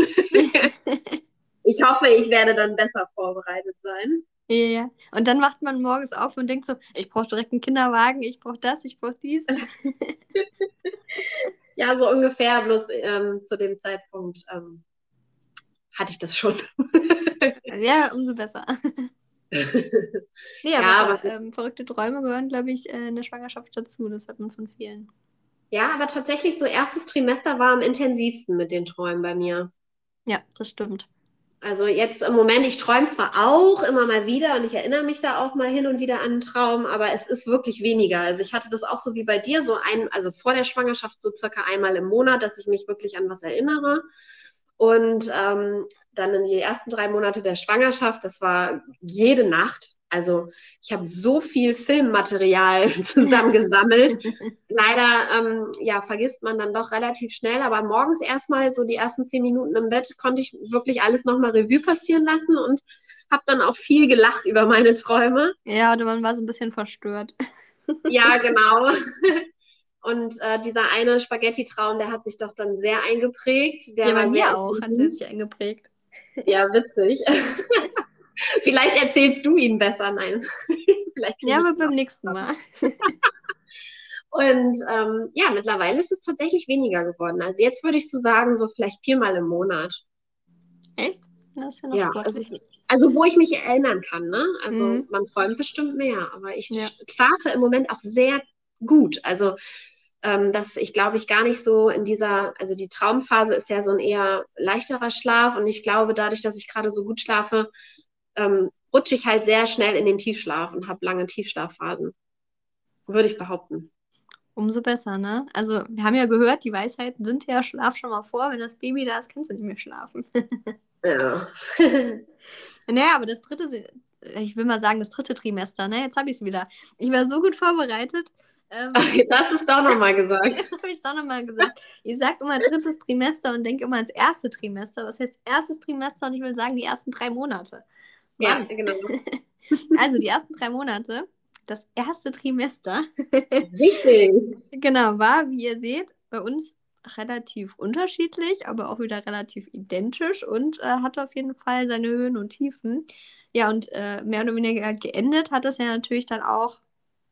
Ich hoffe, ich werde dann besser vorbereitet sein. Ja, ja. Und dann wacht man morgens auf und denkt so, ich brauche direkt einen Kinderwagen, ich brauche das, ich brauche dies. Ja, so ungefähr, bloß ähm, zu dem Zeitpunkt ähm, hatte ich das schon. Ja, umso besser. Nee, Ja, aber, aber- ähm, verrückte Träume gehören, glaube ich, äh, in der Schwangerschaft dazu. Das hört man von vielen. Ja, aber tatsächlich so erstes Trimester war am intensivsten mit den Träumen bei mir. Ja, das stimmt. Also jetzt im Moment, ich träume zwar auch immer mal wieder und ich erinnere mich da auch mal hin und wieder an einen Traum, aber es ist wirklich weniger. Also ich hatte das auch so wie bei dir, so ein, also vor der Schwangerschaft so circa einmal im Monat, dass ich mich wirklich an was erinnere. Und ähm, dann in die ersten drei Monate der Schwangerschaft, das war jede Nacht. Also ich habe so viel Filmmaterial zusammengesammelt. Leider ähm, ja, vergisst man dann doch relativ schnell, aber morgens erstmal so die ersten zehn Minuten im Bett konnte ich wirklich alles nochmal Revue passieren lassen und habe dann auch viel gelacht über meine Träume. Ja, oder man war so ein bisschen verstört. Ja, genau. Und äh, dieser eine Spaghetti-Traum, der hat sich doch dann sehr eingeprägt. Der ja, bei mir auch, hat er sich eingeprägt. Ja, witzig. Vielleicht erzählst du ihn besser, nein. Vielleicht ja, aber beim nächsten Mal. Und ähm, ja, mittlerweile ist es tatsächlich weniger geworden. Also jetzt würde ich so sagen, so vielleicht viermal im Monat. Echt? Das ist ja, noch ja also, also, wo ich mich erinnern kann, ne? Also mhm. man träumt bestimmt mehr, aber ich ja. schlafe im Moment auch sehr gut. Also ähm, dass ich glaube ich gar nicht so in dieser, also die Traumphase ist ja so ein eher leichterer Schlaf und ich glaube dadurch, dass ich gerade so gut schlafe, ähm, rutsche ich halt sehr schnell in den Tiefschlaf und habe lange Tiefschlafphasen. Würde ich behaupten. Umso besser, ne? Also, wir haben ja gehört, die Weisheiten sind ja, schlaf schon mal vor, wenn das Baby da ist, kannst du nicht mehr schlafen. ja. naja, aber das dritte, ich will mal sagen, das dritte Trimester, ne? Jetzt habe ich es wieder. Ich war so gut vorbereitet. Ähm, Ach, jetzt hast du es doch nochmal gesagt. jetzt habe ich es doch nochmal gesagt. Ich sage immer drittes Trimester und denke immer ans erste Trimester. Was heißt erstes Trimester? Und ich will sagen, die ersten drei Monate. Mann. Ja, genau. also die ersten drei Monate, das erste Trimester. Richtig. genau, war, wie ihr seht, bei uns relativ unterschiedlich, aber auch wieder relativ identisch und äh, hatte auf jeden Fall seine Höhen und Tiefen. Ja, und äh, mehr oder weniger geendet hat es ja natürlich dann auch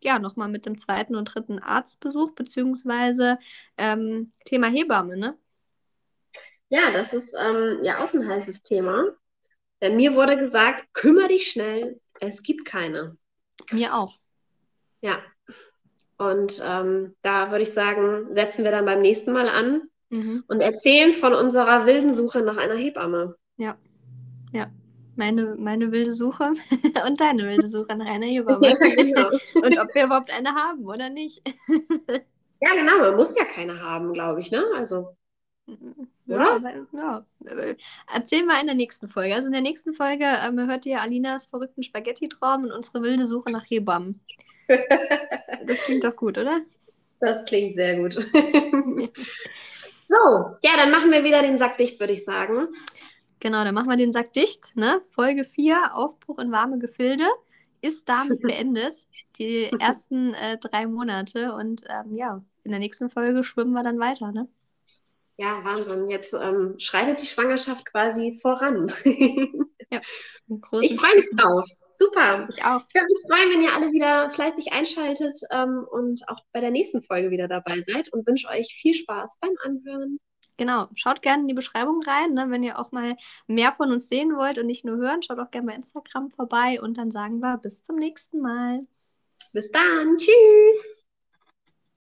ja, nochmal mit dem zweiten und dritten Arztbesuch, beziehungsweise ähm, Thema Hebamme, ne? Ja, das ist ähm, ja auch ein heißes Thema. Denn mir wurde gesagt, kümmere dich schnell, es gibt keine. Mir auch. Ja. Und ähm, da würde ich sagen, setzen wir dann beim nächsten Mal an mhm. und erzählen von unserer wilden Suche nach einer Hebamme. Ja. Ja meine, meine wilde Suche und deine wilde Suche nach einer Hebamme. Ja, genau. und ob wir überhaupt eine haben oder nicht. ja, genau, man muss ja keine haben, glaube ich, ne? Also. Ja, aber, ja, Erzählen wir in der nächsten Folge. Also in der nächsten Folge ähm, hört ihr Alinas verrückten Spaghetti-Traum und unsere wilde Suche nach Hebammen. das klingt doch gut, oder? Das klingt sehr gut. so, ja, dann machen wir wieder den Sack dicht, würde ich sagen. Genau, dann machen wir den Sack dicht. Ne? Folge 4, Aufbruch in warme Gefilde, ist damit beendet. Die ersten äh, drei Monate. Und ähm, ja, in der nächsten Folge schwimmen wir dann weiter. Ne? Ja, Wahnsinn. Jetzt ähm, schreitet die Schwangerschaft quasi voran. ja, ich freue mich drauf. Super. Ich auch. Ich würde mich freuen, wenn ihr alle wieder fleißig einschaltet ähm, und auch bei der nächsten Folge wieder dabei seid und wünsche euch viel Spaß beim Anhören. Genau, schaut gerne in die Beschreibung rein, ne, wenn ihr auch mal mehr von uns sehen wollt und nicht nur hören. Schaut auch gerne bei Instagram vorbei und dann sagen wir bis zum nächsten Mal. Bis dann, tschüss.